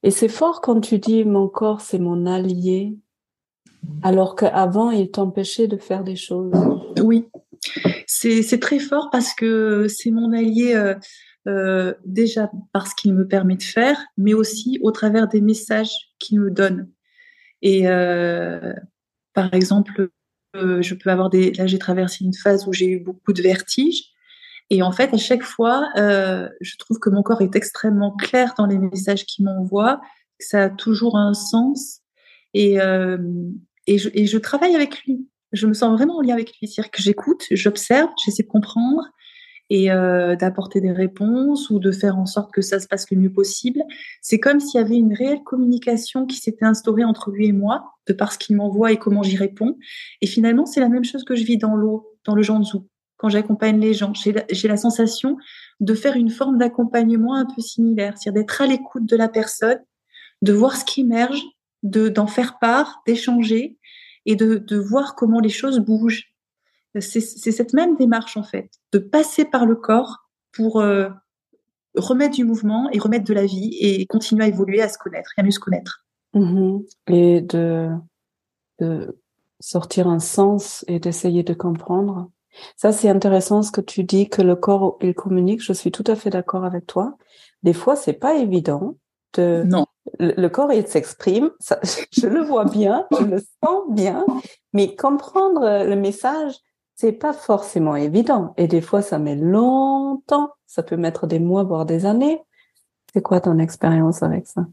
Et c'est fort quand tu dis mon corps, c'est mon allié, alors qu'avant, il t'empêchait de faire des choses. Oui, c'est très fort parce que c'est mon allié euh, euh, déjà parce qu'il me permet de faire, mais aussi au travers des messages qu'il me donne. Et euh, par exemple, je peux avoir des. Là, j'ai traversé une phase où j'ai eu beaucoup de vertiges. Et en fait, à chaque fois, euh, je trouve que mon corps est extrêmement clair dans les messages qu'il m'envoie, que ça a toujours un sens Et, et, je, et je travaille avec lui. Je me sens vraiment en lien avec lui. C'est-à-dire que j'écoute, j'observe, j'essaie de comprendre et euh, d'apporter des réponses ou de faire en sorte que ça se passe le mieux possible. C'est comme s'il y avait une réelle communication qui s'était instaurée entre lui et moi, de par ce qu'il m'envoie et comment j'y réponds. Et finalement, c'est la même chose que je vis dans l'eau, dans le Janzu, quand j'accompagne les gens. J'ai la, la, sensation de faire une forme d'accompagnement un peu similaire, c'est-à-dire d'être à l'écoute de la personne, de voir ce qui émerge, de d'en faire part, d'échanger et de, de voir comment les choses bougent c'est cette même démarche en fait, de passer par le corps pour euh, remettre du mouvement et remettre de la vie et continuer à évoluer, à se connaître et à mieux se connaître. Mm-hmm. Et de, de sortir un sens et d'essayer de comprendre. Ça, c'est intéressant ce que tu dis que le corps, il communique. Je suis tout à fait d'accord avec toi. Des fois, c'est pas évident de, non. Le, corps, il s'exprime. <laughs> Je le vois bien, je le sens bien. Mais comprendre le message, c'est pas forcément évident. Et des fois, ça met longtemps. Ça peut mettre des mois, voire des années. C'est quoi ton expérience avec ça?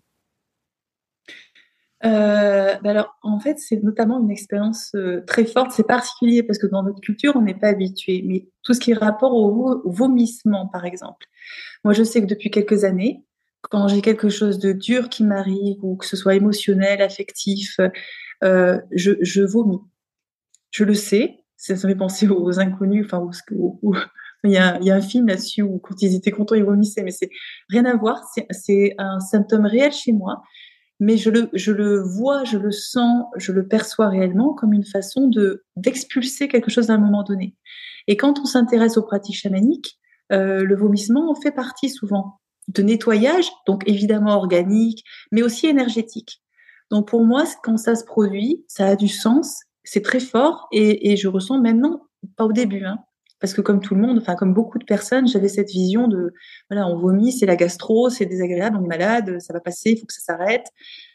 Euh, bah alors, en fait, c'est notamment une expérience euh, très forte. C'est particulier parce que dans notre culture, on n'est pas habitué. Mais tout ce qui est rapport au, vomissement, par exemple. Moi, je sais que depuis quelques années, quand j'ai quelque chose de dur qui m'arrive, ou que ce soit émotionnel, affectif, euh, je, je vomis. Je le sais, ça, me fait penser aux inconnus, enfin, il, y a, il y a un film là-dessus où quand ils étaient contents, ils vomissaient, mais c'est rien à voir. C'est un symptôme réel chez moi, mais je le, je le vois, je le sens, je le perçois réellement comme une façon de d'expulser quelque chose à un moment donné. Et quand on s'intéresse aux pratiques chamaniques, euh, le vomissement en fait partie souvent de nettoyage, donc évidemment organique, mais aussi énergétique. Donc pour moi, quand ça se produit, ça a du sens c'est très fort et, et, je ressens maintenant, pas au début, hein, parce que comme tout le monde, enfin comme beaucoup de personnes, j'avais cette vision de voilà, on vomit, c'est la gastro, c'est désagréable, on est malade, ça va passer, il faut que ça s'arrête.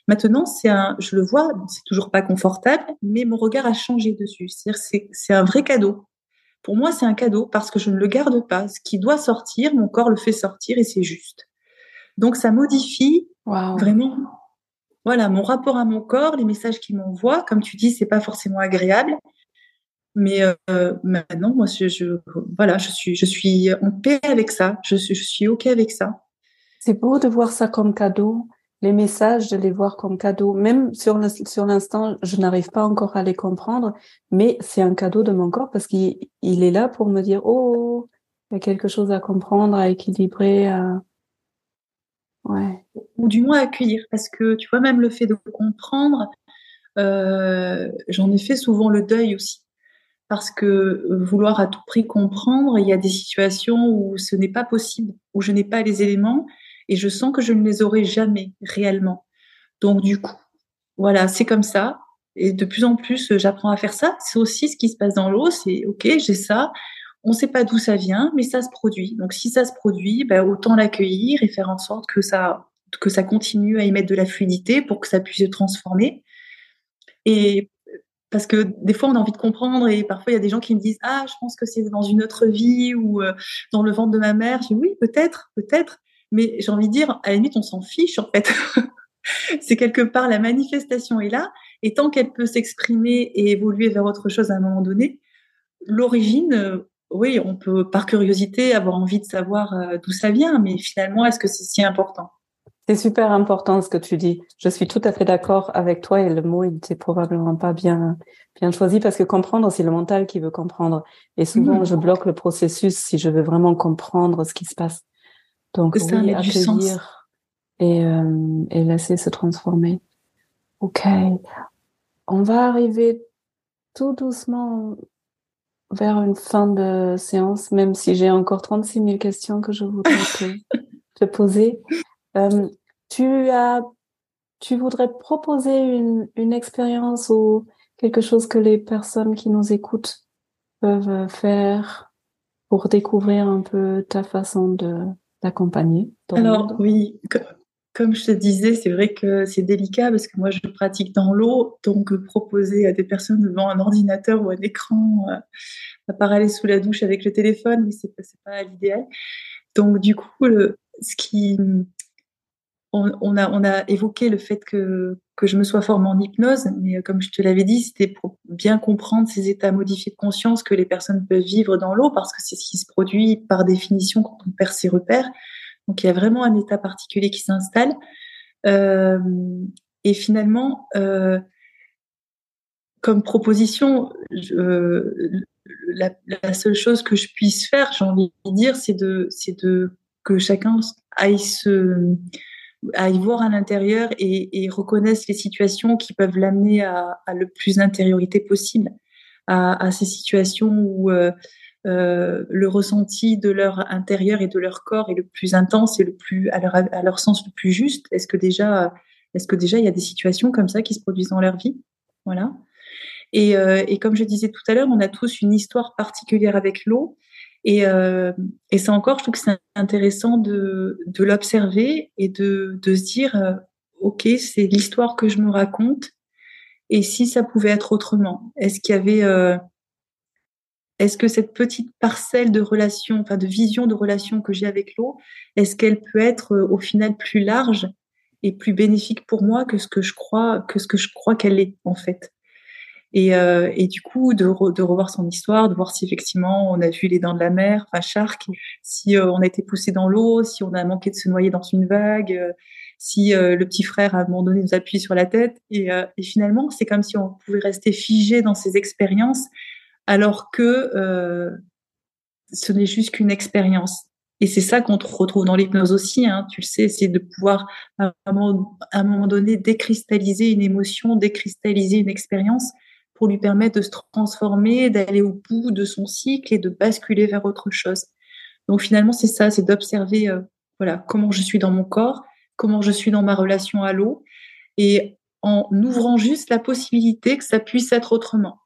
Maintenant, c'est un, je le vois, c'est toujours pas confortable, mais mon regard a changé dessus. C'est-à-dire, c'est, c'est un vrai cadeau. Pour moi, c'est un cadeau parce que je ne le garde pas. Ce qui doit sortir, mon corps le fait sortir et c'est juste. Donc, ça modifie vraiment voilà, mon rapport à mon corps, les messages qu'il m'envoie, comme tu dis, c'est pas forcément agréable. Mais euh, maintenant, moi, je, voilà, je suis, je suis en paix avec ça. Je suis, je suis ok avec ça. C'est beau de voir ça comme cadeau. Les messages, de les voir comme cadeau. Même sur l'instant, je n'arrive pas encore à les comprendre, mais c'est un cadeau de mon corps parce qu'il il est là pour me dire, oh, il y a quelque chose à comprendre, à équilibrer, à, ou du moins accueillir. Parce que tu vois, même le fait de comprendre, euh, j'en ai fait souvent le deuil aussi. Parce que vouloir à tout prix comprendre, il y a des situations où ce n'est pas possible, où je n'ai pas les éléments et je sens que je ne les aurai jamais réellement. Donc du coup, voilà, c'est comme ça. Et de plus en plus, j'apprends à faire ça. C'est aussi ce qui se passe dans l'eau. C'est OK, j'ai ça. On ne sait pas d'où ça vient, mais ça se produit. Donc si ça se produit, ben, autant l'accueillir et faire en sorte que ça, que ça continue à y mettre de la fluidité pour que ça puisse se transformer. Et parce que des fois, on a envie de comprendre et parfois, il y a des gens qui me disent Ah, je pense que c'est dans une autre vie ou euh, dans le ventre de ma mère. Je dis Oui, peut-être, peut-être. Mais j'ai envie de dire, à la limite, on s'en fiche en fait. <laughs> c'est quelque part la manifestation est là. Et tant qu'elle peut s'exprimer et évoluer vers autre chose à un moment donné, l'origine, euh, oui, on peut par curiosité avoir envie de savoir euh, d'où ça vient, mais finalement, est-ce que c'est si important? C'est super important ce que tu dis. Je suis tout à fait d'accord avec toi et le mot, il n'était probablement pas bien bien choisi parce que comprendre, c'est le mental qui veut comprendre. Et souvent, mmh. je bloque le processus si je veux vraiment comprendre ce qui se passe. Donc, oui, accueillir et, euh, et laisser se transformer. Ok. On va arriver tout doucement vers une fin de séance, même si j'ai encore 36 000 questions que je voudrais te, poser. Euh, tu as, tu voudrais proposer une, une expérience ou quelque chose que les personnes qui nous écoutent peuvent faire pour découvrir un peu ta façon de d'accompagner Alors oui, comme je te disais, c'est vrai que c'est délicat parce que moi, je pratique dans l'eau, donc proposer à des personnes devant un ordinateur ou un écran, euh, à part aller sous la douche avec le téléphone, mais c'est pas, l'idéal. Donc du coup, ce qui, on, a, on a évoqué le fait que que je me sois formée en hypnose, mais comme je te l'avais dit, c'était pour bien comprendre ces états modifiés de conscience que les personnes peuvent vivre dans l'eau, parce que c'est ce qui se produit par définition quand on perd ses repères. Donc il y a vraiment un état particulier qui s'installe. Euh, et finalement, euh, comme proposition, je, la, la, seule chose que je puisse faire, j'ai envie de dire, c'est de, c'est de que chacun aille se aille voir à l'intérieur et, et reconnaisse les situations qui peuvent l'amener à, à, le plus d'intériorité possible, à, à, ces situations où euh, euh, le ressenti de leur intérieur et de leur corps est le plus intense et le plus à leur, à leur sens le plus juste. Est-ce que déjà, est-ce que déjà il y a des situations comme ça qui se produisent dans leur vie, voilà. Et, euh, et comme je disais tout à l'heure, on a tous une histoire particulière avec l'eau et, euh, et ça encore, je trouve que c'est intéressant de, de l'observer et de, de, se dire, OK, c'est l'histoire que je me raconte. Et si ça pouvait être autrement? Est-ce qu'il y avait... Est-ce que cette petite parcelle de relation, enfin de vision de relation que j'ai avec l'eau, est-ce qu'elle peut être euh, au final plus large et plus bénéfique pour moi que ce que je crois que ce que je crois qu'elle est en fait? Et, euh, et du coup, de, de, revoir son histoire, de voir si effectivement on a vu les dents de la mer, enfin Shark, si euh, on a été poussé dans l'eau, si on a manqué de se noyer dans une vague, euh, si le petit frère à un moment donné nous appuie sur la tête. Et, et finalement, c'est comme si on pouvait rester figé dans ces expériences, alors que ce n'est juste qu'une expérience. Et c'est ça qu'on retrouve dans l'hypnose aussi, hein, tu le sais, c'est de pouvoir à un, moment, à un moment donné décristalliser une émotion, décristalliser une expérience pour lui permettre de se transformer, d'aller au bout de son cycle et de basculer vers autre chose. Donc finalement, c'est ça, c'est d'observer euh, voilà comment je suis dans mon corps, comment je suis dans ma relation à l'eau, et en ouvrant juste la possibilité que ça puisse être autrement,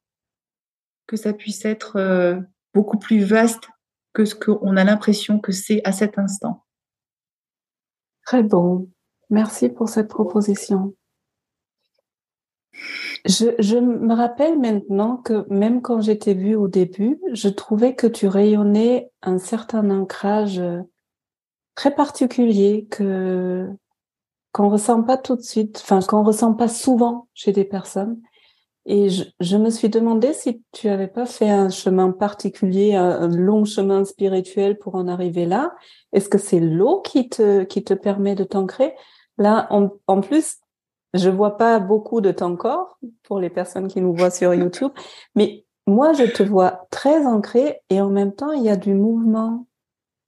que ça puisse être euh, beaucoup plus vaste que ce qu'on a l'impression que c'est à cet instant. Très bon. Merci pour cette proposition. Je, me rappelle maintenant que même quand j'étais vue au début, je trouvais que tu rayonnais un certain ancrage euh, très particulier que qu'on ressent pas tout de suite, enfin qu'on ressent pas souvent chez des personnes. Et je, je, me suis demandé si tu avais pas fait un chemin particulier, un, long chemin spirituel pour en arriver là. Est-ce que c'est l'eau qui te qui te permet de t'ancrer? Là, en, en plus, je vois pas beaucoup de ton corps pour les personnes qui nous voient sur YouTube, mais moi, je te vois très ancré et en même temps, il y a du mouvement.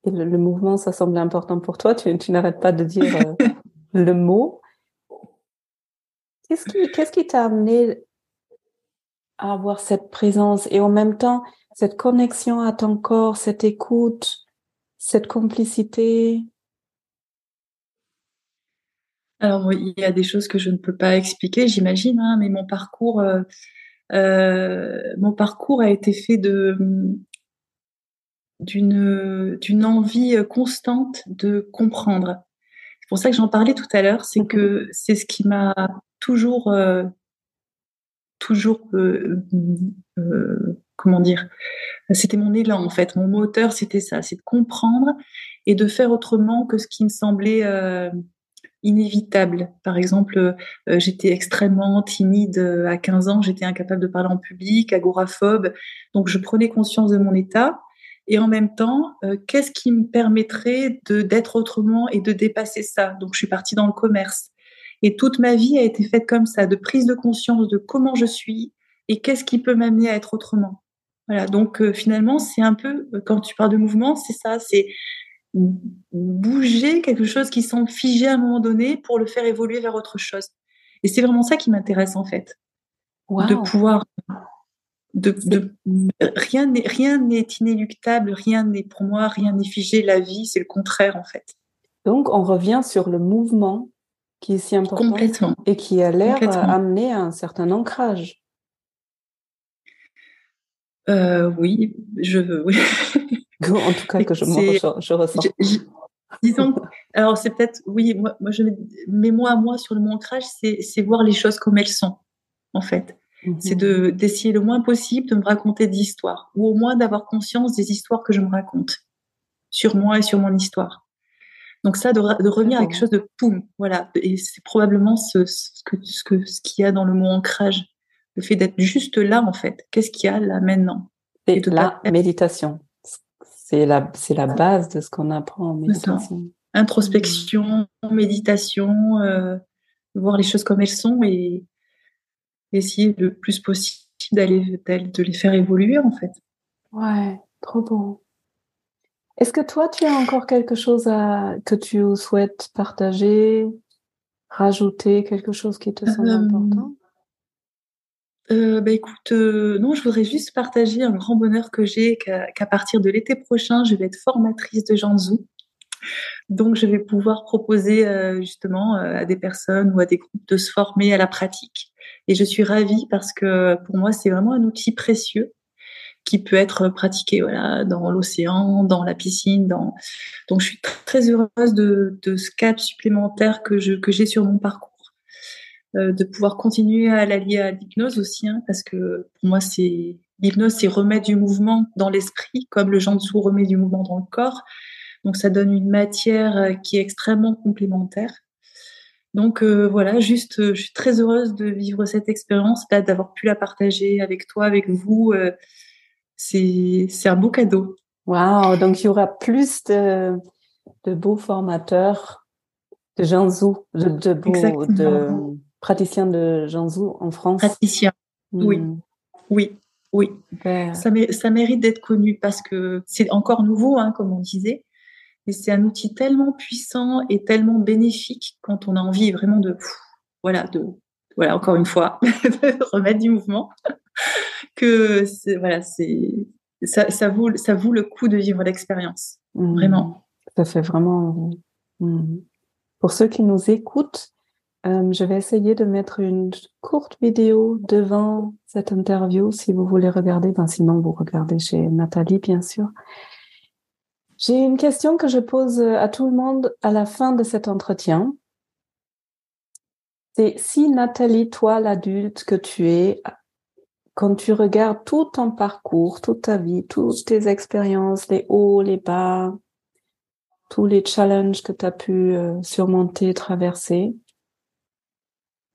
Et le, mouvement, ça semble important pour toi. Tu, tu n'arrêtes pas de dire euh, <laughs> le mot. Qu'est-ce qui, qu'est-ce qui t'a amené avoir cette présence et en même temps cette connexion à ton corps, cette écoute, cette complicité alors, il y a des choses que je ne peux pas expliquer, j'imagine, hein, mais mon parcours, euh, euh, mon parcours a été fait de d'une d'une envie constante de comprendre. C'est pour ça que j'en parlais tout à l'heure, c'est que c'est ce qui m'a toujours euh, toujours comment dire c'était mon élan en fait mon moteur c'était ça c'est de comprendre et de faire autrement que ce qui me semblait inévitable. Par exemple, euh, j'étais extrêmement timide euh, à 15 ans, j'étais incapable de parler en public, agoraphobe. Donc, je prenais conscience de mon état. Et en même temps, euh, qu'est-ce qui me permettrait de d'être autrement et de dépasser ça? Donc, je suis partie dans le commerce. Et toute ma vie a été faite comme ça, de prise de conscience de comment je suis et qu'est-ce qui peut m'amener à être autrement. Voilà. Donc, finalement, c'est un peu, quand tu parles de mouvement, c'est ça, c'est bouger quelque chose qui semble figé à un moment donné pour le faire évoluer vers autre chose. Et c'est vraiment ça qui m'intéresse en fait. De pouvoir. De, rien n'est rien n'est inéluctable, rien n'est pour moi, rien n'est figé. La vie, c'est le contraire en fait. Donc on revient sur le mouvement qui est si important et qui a l'air amener à un certain ancrage. Euh, oui, je veux. Oui. <laughs> en tout cas que je, je, je ressens. disons, alors c'est peut-être, oui, moi, moi je mets moi à moi sur le mot ancrage, c'est voir les choses comme elles sont, en fait. Mhm. C'est de d'essayer le moins possible de me raconter des histoires, ou au moins d'avoir conscience des histoires que je me raconte sur moi et sur mon histoire. Donc ça, de, revenir à quelque chose de poum, voilà. Et c'est probablement ce, ce, que, ce, que, ce qu'il y a dans le mot ancrage, le fait d'être juste là en fait. Qu'est-ce qu'il y a là maintenant? Et la méditation, c'est la, c'est la base de ce qu'on apprend en méditation. Introspection, méditation, euh, voir les choses comme elles sont et essayer le plus possible d'aller de les faire évoluer en fait. Ouais, trop bon. Est-ce que toi, tu as encore quelque chose à, que tu souhaites partager, rajouter, quelque chose qui te semble euh, important? euh, bah écoute, euh, non, je voudrais juste partager un grand bonheur que j'ai, qu'à partir de l'été prochain, je vais être formatrice de Janzu. Donc, je vais pouvoir proposer euh, justement à des personnes ou à des groupes de se former à la pratique. Et je suis ravie parce que pour moi, c'est vraiment un outil précieux qui peut être pratiqué voilà dans l'océan, dans la piscine, dans donc je suis très heureuse de, ce cap supplémentaire que je que j'ai sur mon parcours, euh, de pouvoir continuer à l'allier à l'hypnose aussi, hein, parce que pour moi c'est l'hypnose c'est remettre du mouvement dans l'esprit, comme le dessous remet du mouvement dans le corps. Donc ça donne une matière euh, qui est extrêmement complémentaire. Donc euh, voilà, juste, je suis très heureuse de vivre cette expérience, là, d'avoir pu la partager avec toi, avec vous. C'est un beau cadeau. Waouh Donc il y aura plus de, de beaux formateurs de Janzou, de, de, beaux, de praticiens de Janzou en France. Praticiens, oui, hmm. oui, oui. Ça, ça mérite d'être connu parce que c'est encore nouveau, hein, comme on disait. Et c'est un outil tellement puissant et tellement bénéfique quand on a envie vraiment de, voilà, de, voilà, encore une fois, <laughs> remettre du mouvement, <laughs> que voilà, c'est, ça, ça, vaut, ça vaut le coup de vivre l'expérience. Mmh. Vraiment. Ça fait vraiment. Mmh. Pour ceux qui nous écoutent, euh, je vais essayer de mettre une courte vidéo devant cette interview si vous voulez regarder. Ben, sinon, vous regardez chez Nathalie, bien sûr. J'ai une question que je pose à tout le monde à la fin de cet entretien. C'est si Nathalie, toi l'adulte que tu es, quand tu regardes tout ton parcours, toute ta vie, toutes tes expériences, les hauts, les bas, tous les challenges que tu as pu euh, surmonter, traverser,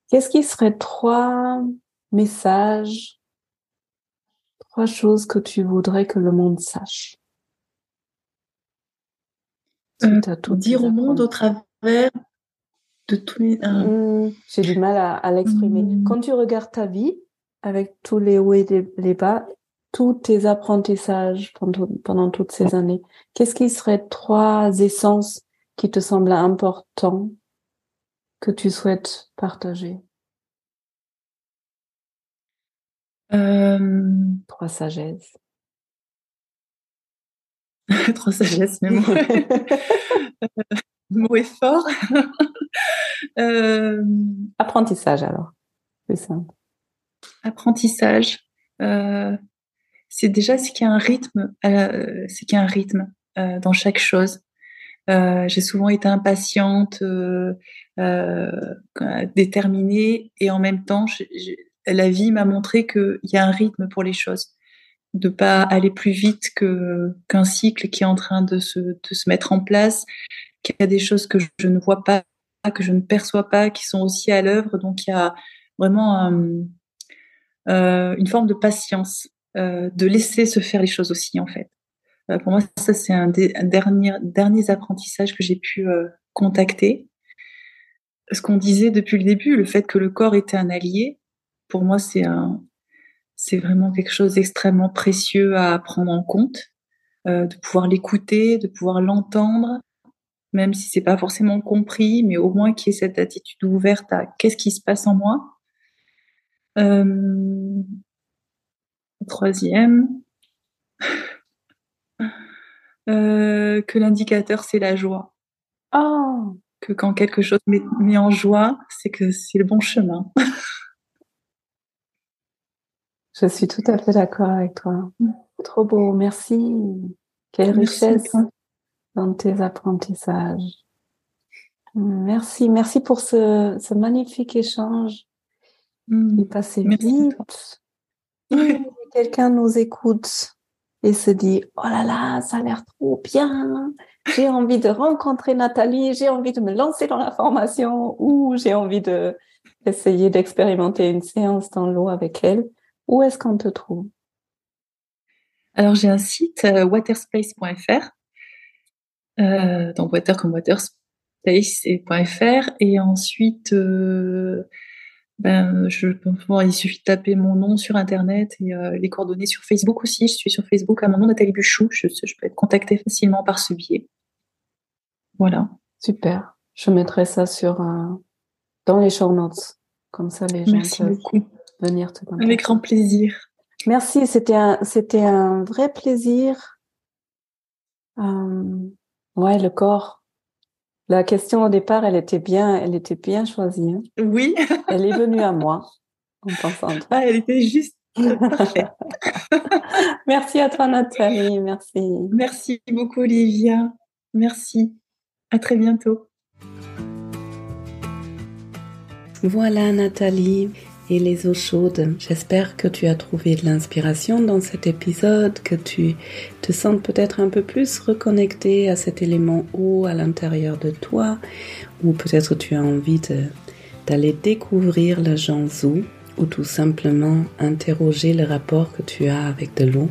qu'est-ce qui serait trois messages, trois choses que tu voudrais que le monde sache? Euh, dire au monde au travers de tous les. Mmh, j'ai du mal à, l'exprimer. Mmh. Quand tu regardes ta vie, avec tous les hauts et les bas, tous tes apprentissages pendant, pendant toutes ces années, qu'est-ce qui serait trois essences qui te semblent importants que tu souhaites partager? Euh... Trois sagesses. <laughs> Trop sagesse, mais moi. <laughs> le mot est fort. <laughs> Euh, apprentissage, alors. C'est simple. Apprentissage. Euh, c'est déjà ce qu'il y a un rythme, euh, c'est qu'il y a un rythme dans chaque chose. j'ai souvent été impatiente, déterminée, et en même temps, la vie m'a montré qu'il y a un rythme pour les choses de pas aller plus vite que qu'un cycle qui est en train de se, de se mettre en place, qu'il y a des choses que je ne vois pas, que je ne perçois pas, qui sont aussi à l'œuvre. Donc il y a vraiment euh, une forme de patience, euh, de laisser se faire les choses aussi en fait. Euh, pour moi, ça c'est un des derniers derniers apprentissages que j'ai pu contacter. Ce qu'on disait depuis le début, le fait que le corps était un allié, pour moi c'est un c'est vraiment quelque chose d'extrêmement précieux à prendre en compte, euh, de pouvoir l'écouter, de pouvoir l'entendre, même si c'est pas forcément compris, mais au moins qu'il y ait cette attitude ouverte à qu'est-ce qui se passe en moi. Euh, troisième, <laughs> euh, que l'indicateur c'est la joie. Oh. Que quand quelque chose met en joie, c'est que c'est le bon chemin. <laughs> Je suis tout à fait d'accord avec toi. Trop beau, merci. Quelle richesse dans tes apprentissages. Merci, merci pour ce, magnifique échange. Mm. Il passait vite. Quelqu'un nous écoute et se dit, oh là là, ça a l'air trop bien. j'ai envie de rencontrer Nathalie, j'ai envie de me lancer dans la formation ou j'ai envie de essayer d'expérimenter une séance dans l'eau avec elle, où est-ce qu'on te trouve? Alors j'ai un site euh, waterspace.fr, euh, donc water comme waterspace.fr et ensuite euh, ben, je, il suffit de taper mon nom sur Internet et euh, les coordonnées sur Facebook aussi. Je suis sur Facebook à mon nom, Nathalie Buchou. Je, je peux être contactée facilement par ce biais. Voilà. Super. Je mettrai ça sur dans les show notes. Comme ça, les gens Merci peuvent beaucoup. venir te contacter. Avec grand plaisir. Merci. C'était un, c'était un vrai plaisir. Euh, ouais, le corps la question au départ, elle était bien, elle était bien choisie. Hein. Oui. <laughs> elle est venue à moi en pensant. Ah, elle était juste parfaite. <laughs> Merci à toi, Nathalie. Merci. Merci beaucoup, Olivia. Merci. À très bientôt. Voilà, Nathalie et les eaux chaudes. J'espère que tu as trouvé de l'inspiration dans cet épisode, que tu te sens peut-être un peu plus reconnecté à cet élément eau à l'intérieur de toi, ou peut-être tu as envie d'aller découvrir le Janzhou, ou tout simplement interroger le rapport que tu as avec de l'eau.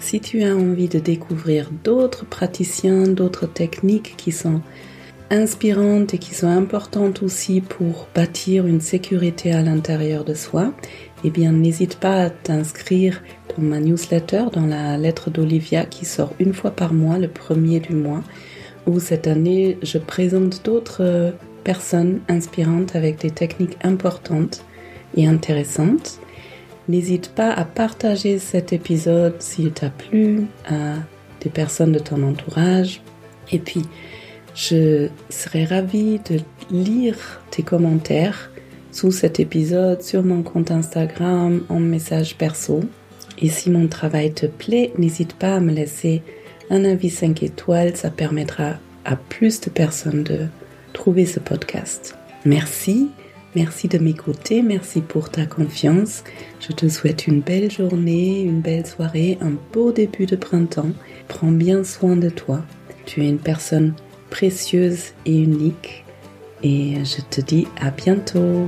Si tu as envie de découvrir d'autres praticiens, d'autres techniques qui sont inspirantes et qui sont importantes aussi pour bâtir une sécurité à l'intérieur de soi, eh bien n'hésite pas à t'inscrire dans ma newsletter, dans la lettre d'Olivia qui sort une fois par mois, le premier du mois, où cette année je présente d'autres euh, personnes inspirantes avec des techniques importantes et intéressantes. N'hésite pas à partager cet épisode s'il t'a plu à des personnes de ton entourage. Et puis, je serais ravie de lire tes commentaires sous cet épisode sur mon compte Instagram en message perso. Et si mon travail te plaît, n'hésite pas à me laisser un avis 5 étoiles, ça permettra à plus de personnes de trouver ce podcast. Merci, merci de m'écouter, merci pour ta confiance. Je te souhaite une belle journée, une belle soirée, un beau début de printemps. Prends bien soin de toi. Tu es une personne précieuse et unique. Et je te dis à bientôt.